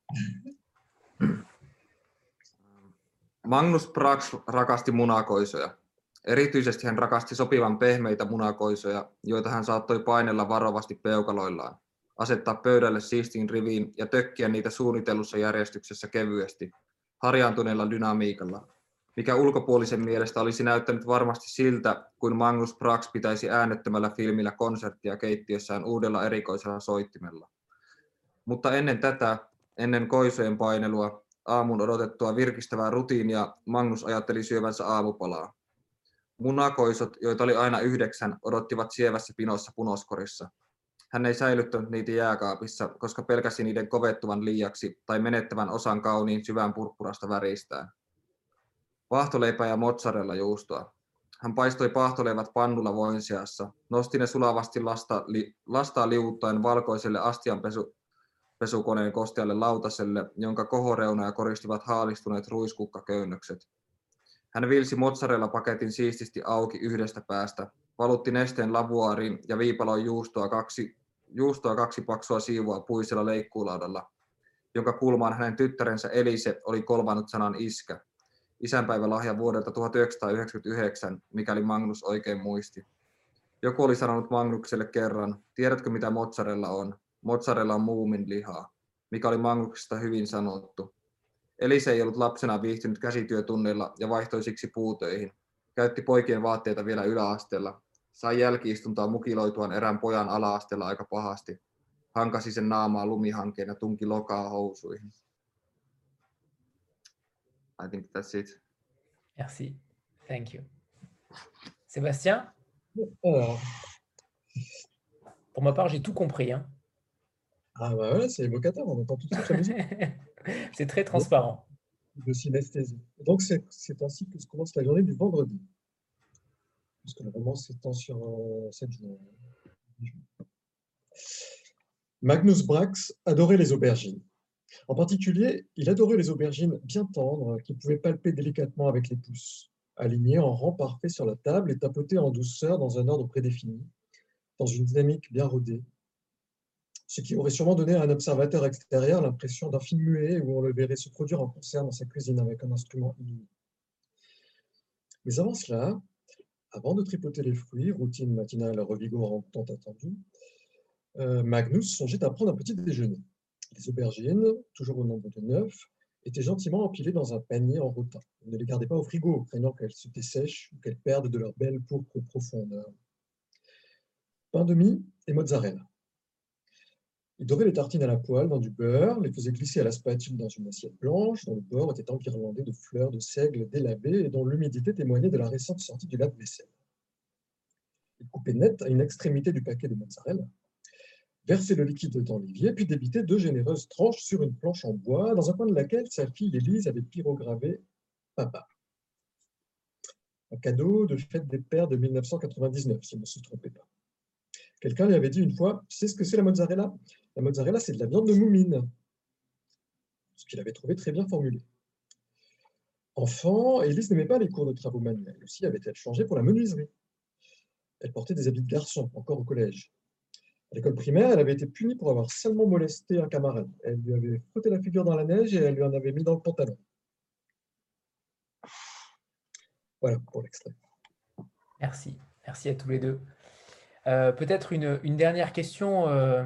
Magnus Brax rakasti munakoisoja. Erityisesti hän rakasti sopivan pehmeitä munakoisoja, joita hän saattoi painella varovasti peukaloillaan, asettaa pöydälle siistiin riviin ja tökkiä niitä suunnitellussa järjestyksessä kevyesti, harjaantuneella dynamiikalla, mikä ulkopuolisen mielestä olisi näyttänyt varmasti siltä, kuin Magnus Brax pitäisi äänettömällä filmillä konserttia keittiössään uudella erikoisella soittimella. Mutta ennen tätä, ennen koisojen painelua, aamun odotettua virkistävää rutiinia, Magnus ajatteli syövänsä aamupalaa. Munakoisot, joita oli aina yhdeksän, odottivat sievässä pinossa punoskorissa. Hän ei säilyttänyt niitä jääkaapissa, koska pelkäsi niiden kovettuvan liiaksi tai menettävän osan kauniin syvän purppurasta väristään. Paahtoleipää ja mozzarella juustoa. Hän paistoi paahtoleivät pannulla voin seassa, nosti ne sulavasti lasta, li, lastaa liuuttaen valkoiselle astianpesu, pesukoneen kostealle lautaselle, jonka kohoreunoja koristivat haalistuneet ruiskukkaköynnökset. Hän vilsi mozzarella-paketin siististi auki yhdestä päästä, valutti nesteen lavuaariin ja viipaloi juustoa kaksi, juustoa kaksi paksua siivua puisella leikkuulaudalla, jonka kulmaan hänen tyttärensä Elise oli kolmannut sanan iskä, isänpäivälahja vuodelta 1999, mikäli Magnus oikein muisti. Joku oli sanonut Magnukselle kerran, tiedätkö mitä mozzarella on? Mozzarella on muumin lihaa, mikä oli Magnuksesta hyvin sanottu. Elise ei ollut lapsena viihtynyt käsityötunneilla ja vaihtoi siksi puutöihin. Käytti poikien vaatteita vielä yläasteella. Sai jälkiistuntaa mukiloituaan erään pojan alaasteella aika pahasti. Hankasi sen naamaa lumihankeen ja tunki lokaa housuihin. I think that's it. Merci. Thank you. Sébastien? Pour ma part, j'ai tout compris. Hein. Ah bah voilà, c'est évocateur, on entend tout ça <laughs> c'est très transparent. De synesthésie. Donc c'est ainsi que se commence la journée du vendredi. Le roman s'étend sur euh, 7 jours. Magnus Brax adorait les aubergines. En particulier, il adorait les aubergines bien tendres qu'il pouvait palper délicatement avec les pouces, alignées en rang parfait sur la table et tapotées en douceur dans un ordre prédéfini, dans une dynamique bien rodée, ce qui aurait sûrement donné à un observateur extérieur l'impression d'un film muet où on le verrait se produire en concert dans sa cuisine avec un instrument illuminé. Mais avant cela, avant de tripoter les fruits, routine matinale revigorante tant attendue, euh, Magnus songeait à prendre un petit déjeuner. Les aubergines, toujours au nombre de neuf, étaient gentiment empilées dans un panier en rotin. On ne les gardait pas au frigo, craignant qu'elles se dessèchent ou qu'elles perdent de leur belle pourpre profondeur. Pain de mie et mozzarella. Il dorait les tartines à la poêle dans du beurre, les faisait glisser à la spatule dans une assiette blanche dont le bord était enguirlandé de fleurs de seigle délabées et dont l'humidité témoignait de la récente sortie du lave-vaisselle. Il coupait net à une extrémité du paquet de mozzarella, versait le liquide dans l'évier, puis débitait deux généreuses tranches sur une planche en bois, dans un coin de laquelle sa fille Élise avait pyrogravé « Papa ». Un cadeau de fête des pères de 1999, si on ne se trompait pas. Quelqu'un lui avait dit une fois, sais ce que c'est la mozzarella? La mozzarella, c'est de la viande de moumine. Ce qu'il avait trouvé très bien formulé. Enfant, Élise n'aimait pas les cours de travaux manuels. Aussi avait-elle changé pour la menuiserie. Elle portait des habits de garçon, encore au collège. À l'école primaire, elle avait été punie pour avoir seulement molesté un camarade. Elle lui avait frotté la figure dans la neige et elle lui en avait mis dans le pantalon. Voilà pour l'extrait. Merci. Merci à tous les deux. Euh, peut-être une, dernière question euh,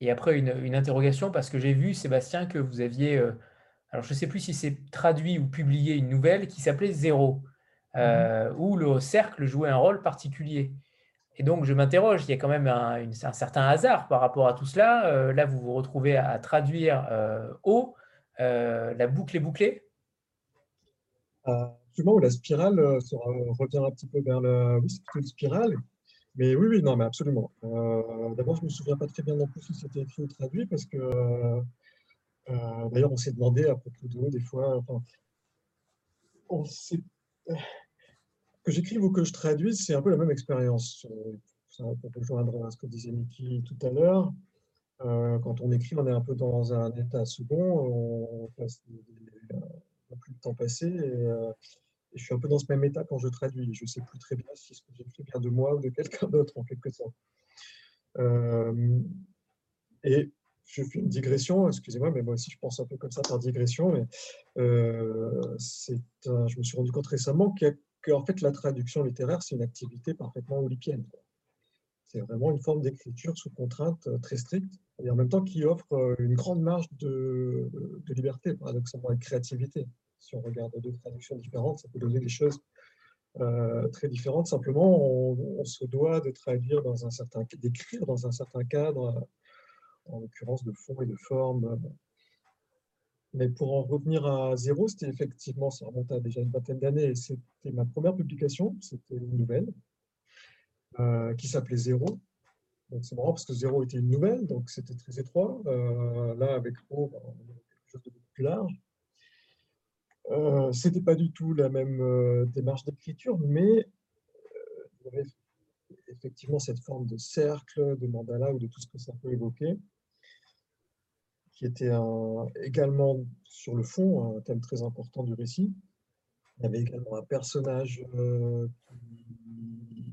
et après une, interrogation, parce que j'ai vu, Sébastien, que vous aviez, euh, alors je ne sais plus si c'est traduit ou publié une nouvelle qui s'appelait Zéro, mhm. où le cercle jouait un rôle particulier. Et donc, je m'interroge, il y a quand même un, certain hasard par rapport à tout cela. là, vous vous retrouvez à, traduire haut, la boucle est bouclée Absolument, la spirale revient un petit peu vers le... Oui, c'est plutôt une spirale. Mais oui, oui, non, mais absolument. Euh, d'abord, je ne me souviens pas très bien non plus si c'était écrit ou traduit, parce que euh, d'ailleurs, on s'est demandé à propos de des fois. que j'écrive ou que je traduise, c'est un peu la même expérience. Peut rejoindre ce que disait Mickey tout à l'heure. Euh, quand on écrit, on est un peu dans un état second, on passe plus de temps passé. Euh, je suis un peu dans ce même état quand je traduis. Je ne sais plus très bien si ce que j'écris vient de moi ou de quelqu'un d'autre, en quelque sorte. Euh, et je fais une digression, excusez-moi, mais moi aussi je pense un peu comme ça par digression. Mais je me suis rendu compte récemment que, fait, la traduction littéraire, c'est une activité parfaitement olympienne. C'est vraiment une forme d'écriture sous contrainte très stricte et en même temps qui offre euh, une grande marge de, de liberté, paradoxalement, et de créativité. Si on regarde deux traductions différentes, ça peut donner des choses euh, très différentes. Simplement, on, se doit de traduire dans un certain, d'écrire dans un certain cadre, en l'occurrence de fond et de forme. Mais pour en revenir à zéro, c'était effectivement, ça remonte à déjà une vingtaine d'années, c'était ma première publication, c'était une nouvelle, euh, qui s'appelait Zéro, c'est marrant parce que zéro était une nouvelle, donc c'était très étroit. Euh, là, avec O, on a quelque chose de plus large. Euh, c'était pas du tout la même euh, démarche d'écriture, mais euh, il y avait effectivement cette forme de cercle, de mandala ou de tout ce que ça peut évoquer, qui était également sur le fond un thème très important du récit. Il y avait également un personnage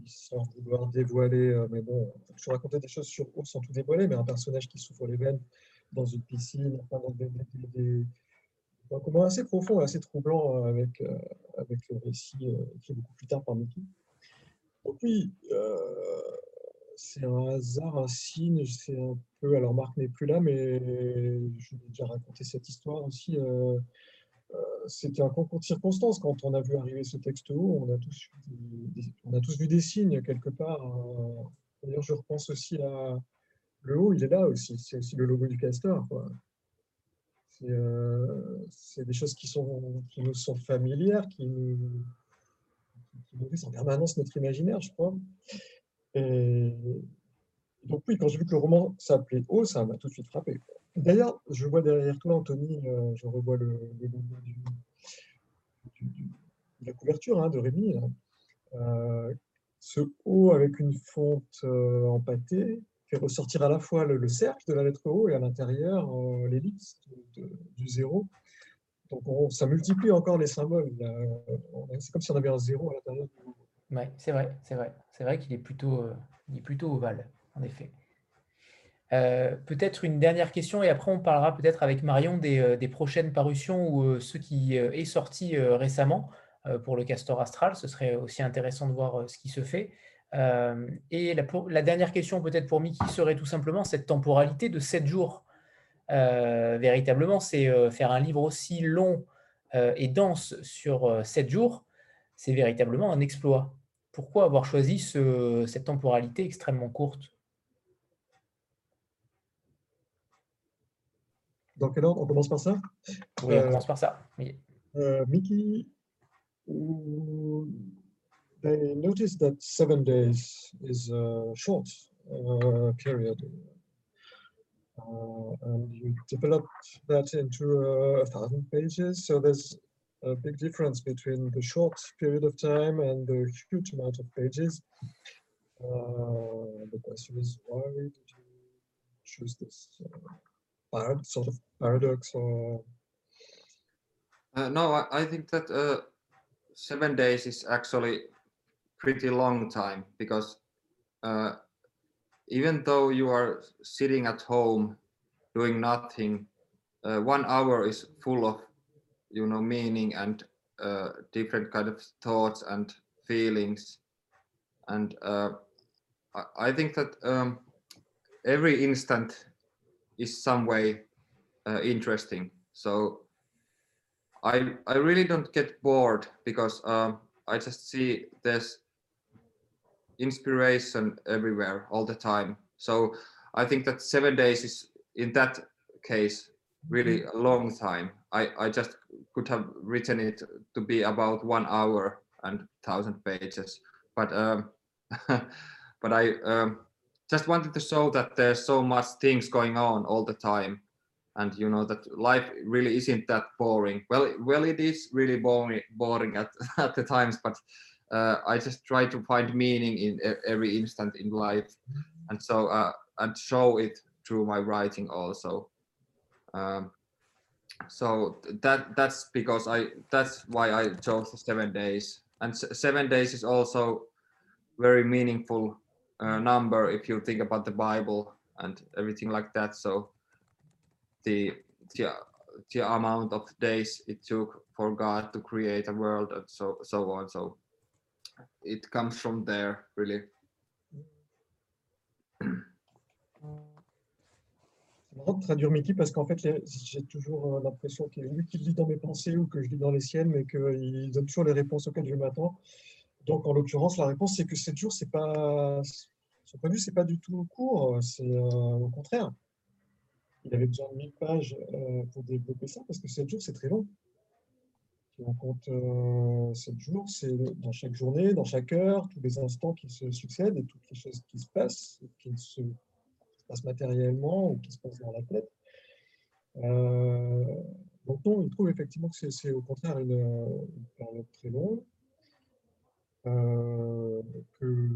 sans vouloir dévoiler, euh, mais bon, je racontais des choses sur eux sans tout dévoiler, mais un personnage qui souffre les veines dans une piscine, enfin, dans des, des, assez profond assez troublant euh, avec, euh, avec le récit qui est beaucoup plus tard par Mickey. Donc oui, c'est un hasard, un signe, c'est un peu, alors Marc n'est plus là, mais je vais déjà raconter cette histoire aussi c'était un concours de circonstances. Quand on a vu arriver ce texte haut, on a tous, on a tous vu des signes quelque part. Hein. D'ailleurs, je repense aussi à le haut, il est là aussi. C'est aussi le logo du castor. Euh, c'est des choses qui, nous sont familières, qui nous, qui nourrissent en permanence notre imaginaire, je crois. Et donc oui, quand j'ai vu que le roman s'appelait Haut, ça m'a tout de suite frappé. D'ailleurs, je vois derrière toi, Anthony, euh, je revois le, logo de la couverture hein, de Rémi. Euh, ce O avec une fonte euh, ressortir à la fois le, cercle de la lettre O et à l'intérieur l'ellipse du zéro. Donc ça multiplie encore les symboles. C'est comme si on avait un zéro à l'intérieur du. Oui, c'est vrai, c'est vrai. C'est vrai qu'il est, plutôt, est plutôt ovale, en effet. Euh, peut-être une dernière question et après on parlera peut-être avec Marion des, euh, prochaines parutions ou euh, ce qui est sorti récemment pour le Castor Astral. Ce serait aussi intéressant de voir ce qui se fait. Et la, dernière question peut-être pour Mickey serait tout simplement cette temporalité de 7 jours. véritablement, c'est faire un livre aussi long et dense sur 7 jours, c'est véritablement un exploit. Pourquoi avoir choisi cette temporalité extrêmement courte? Dans quel ordre? On commence par ça? Oui, on commence par ça. Oui. Mickey, they noticed that seven days is a short uh, period. Uh, and you developed that into a thousand pages. So there's a big difference between the short period of time and the huge amount of pages. Uh, the question is, why did you choose this? Uh, sort of paradox or? Uh, no, I, I, think that uh, seven days is actually pretty long time because uh, even though you are sitting at home doing nothing, uh, one hour is full of you know meaning and uh, different kind of thoughts and feelings, and uh, I, think that um, every instant is some way uh, interesting. So I I really don't get bored because um, I just see there's inspiration everywhere all the time. So I think that seven days is in that case really a long time. I, I just could have written it to be about one hour and thousand pages, but um, <laughs> but I um, just wanted to show that there's so much things going on all the time and you know that life really isn't that boring. Well, well, it is really boring, boring at <laughs> at the times, but uh, I just try to find meaning in every instant in life, and so uh, and show it through my writing also. Um, so that that's because I that's why I chose seven days, and seven days is also very meaningful uh, number if you think about the Bible and everything like that. So the the the amount of days it took for God to create a world and so so on. So it comes from there really. C'est marrant de traduire Mickey parce qu'en fait, j'ai toujours euh, l'impression qu'il est lui qui lit dans mes pensées ou que je lis dans les siennes, mais qu'il donne toujours les réponses auxquelles je m'attends. Donc, en l'occurrence, la réponse, c'est que 7 jours, c'est pas, son c'est pas du tout court, c'est euh, au contraire. Il avait besoin de 1000 pages euh, pour développer ça parce que 7 jours, c'est très long. On compte 7 jours, c'est dans chaque journée, dans chaque heure, tous les instants qui se succèdent et toutes les choses qui se passent, qui se passe matériellement ou qui se passe dans la tête. Euh, donc non, il trouve effectivement que c'est au contraire une, période très longue, euh, que,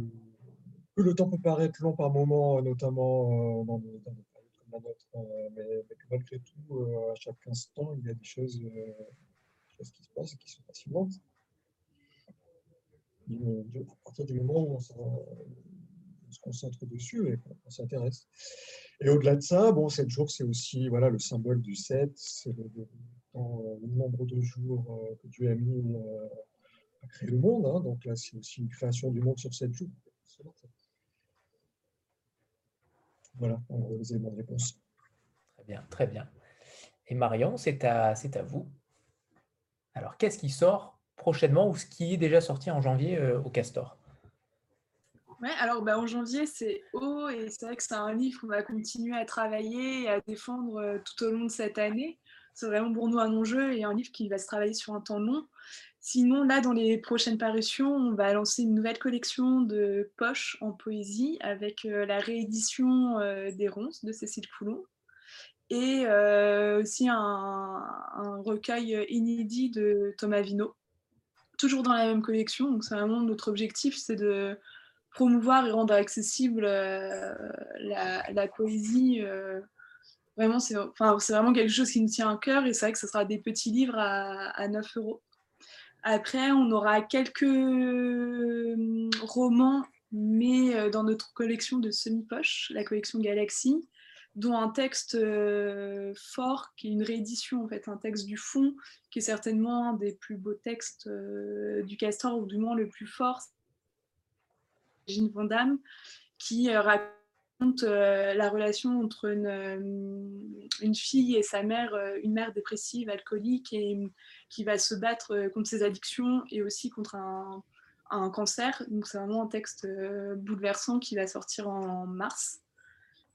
le temps peut paraître long par moment, notamment euh, dans, des, périodes comme la nôtre, mais, que malgré tout, à chaque instant, il y a des choses, qui se passent et qui sont fascinantes. À partir du moment où on, on se concentre dessus et on s'intéresse. Et au-delà de ça, bon, 7 jours, c'est aussi voilà, le symbole du 7, c'est le, nombre de jours euh, que Dieu a mis euh, à créer le monde. Hein. donc là, c'est aussi une création du monde sur 7 jours. Voilà, les éléments de réponse. Très bien, très bien. Et Marion, c'est à, à vous. Alors, qu'est-ce qui sort prochainement ou ce qui est déjà sorti en janvier euh, au Castor? Ouais, alors bah, en janvier, c'est haut et c'est vrai que c'est un livre qu'on va continuer à travailler et à défendre euh, tout au long de cette année. C'est vraiment pour nous un enjeu et un livre qui va se travailler sur un temps long. Sinon, là, dans les prochaines parutions, on va lancer une nouvelle collection de poches en poésie avec euh, la réédition des ronces de Cécile Coulon et aussi un, recueil inédit de Thomas Vino, toujours dans la même collection. Donc, c'est vraiment notre objectif, c'est de promouvoir et rendre accessible euh, la, poésie. Euh, vraiment, c'est vraiment quelque chose qui nous tient à cœur et c'est vrai que ce sera des petits livres à, 9 euros. Après, on aura quelques euh, romans, mais dans notre collection de semi-poche, la collection Galaxy, dont un texte fort, qui est une réédition, en fait, un texte du fond, qui est certainement un des plus beaux textes du Castor, ou du moins le plus fort, Jean Van qui euh, raconte euh, la relation entre une, euh, une, fille et sa mère, une mère dépressive, alcoolique, et qui va se battre contre ses addictions et aussi contre un, un cancer. Donc c'est vraiment un texte bouleversant qui va sortir en mars.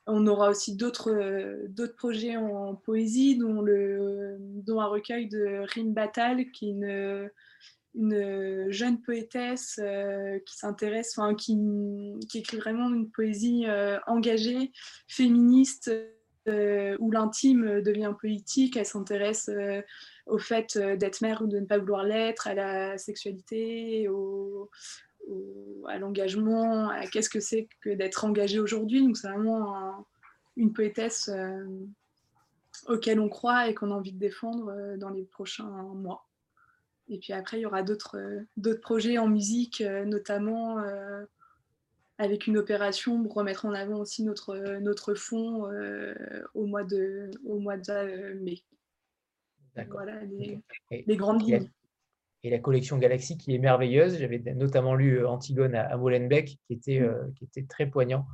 On aura aussi d'autres projets en poésie, dont, dont un recueil de rimes Batal, qui est une, une euh, jeune poétesse euh, qui s'intéresse, qui, écrit vraiment une poésie euh, engagée, féministe, où l'intime devient politique. Elle s'intéresse au fait d'être mère ou de ne pas vouloir l'être, à la sexualité, au, à l'engagement, à qu'est-ce que c'est que d'être engagée aujourd'hui. Donc c'est vraiment une poétesse auquel on croit et qu'on a envie de défendre dans les prochains mois. Et puis après, il y aura d'autres euh, projets en musique, euh, notamment euh, avec une opération pour remettre en avant aussi notre, notre fonds au mois de, au mois de mai. Voilà les, grandes lignes. Et la collection Galaxy qui est merveilleuse. J'avais notamment lu Antigone à, Molenbeek qui était, mm. qui était très poignant.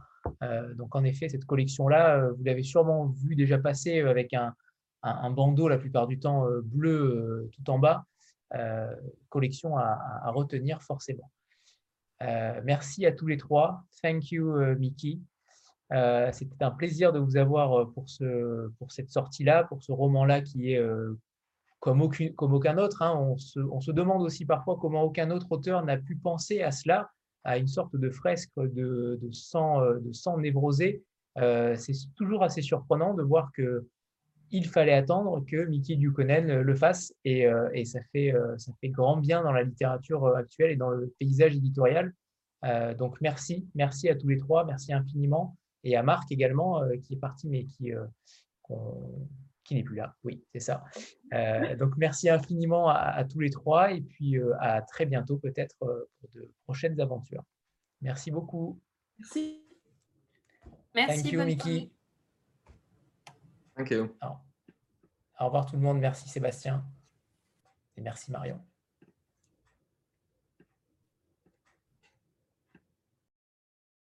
donc en effet, cette collection-là, vous l'avez sûrement vu déjà passer avec un, un, bandeau la plupart du temps bleu tout en bas. Euh, collection à, retenir forcément. Euh, merci à tous les trois. Thank you, euh, Mickey. C'était un plaisir de vous avoir pour, ce, pour cette sortie-là, pour ce roman-là qui est comme, aucun, autre. Hein. On, se, demande aussi parfois comment aucun autre auteur n'a pu penser à cela, à une sorte de fresque de, de sang, sang névrosé. C'est toujours assez surprenant de voir que il fallait attendre que Mickey Dukonen le fasse et, et ça, fait, ça fait grand bien dans la littérature actuelle et dans le paysage éditorial. donc merci, merci à tous les trois, merci infiniment et à Marc également qui est parti mais qui, qui n'est plus là. Oui, c'est ça. donc merci infiniment à, tous les trois et puis à très bientôt peut-être pour de prochaines aventures. Merci beaucoup. Merci. Merci. Thank you, Mickey. Thank you. Au revoir tout le monde. Merci Sébastien. Et merci Marion.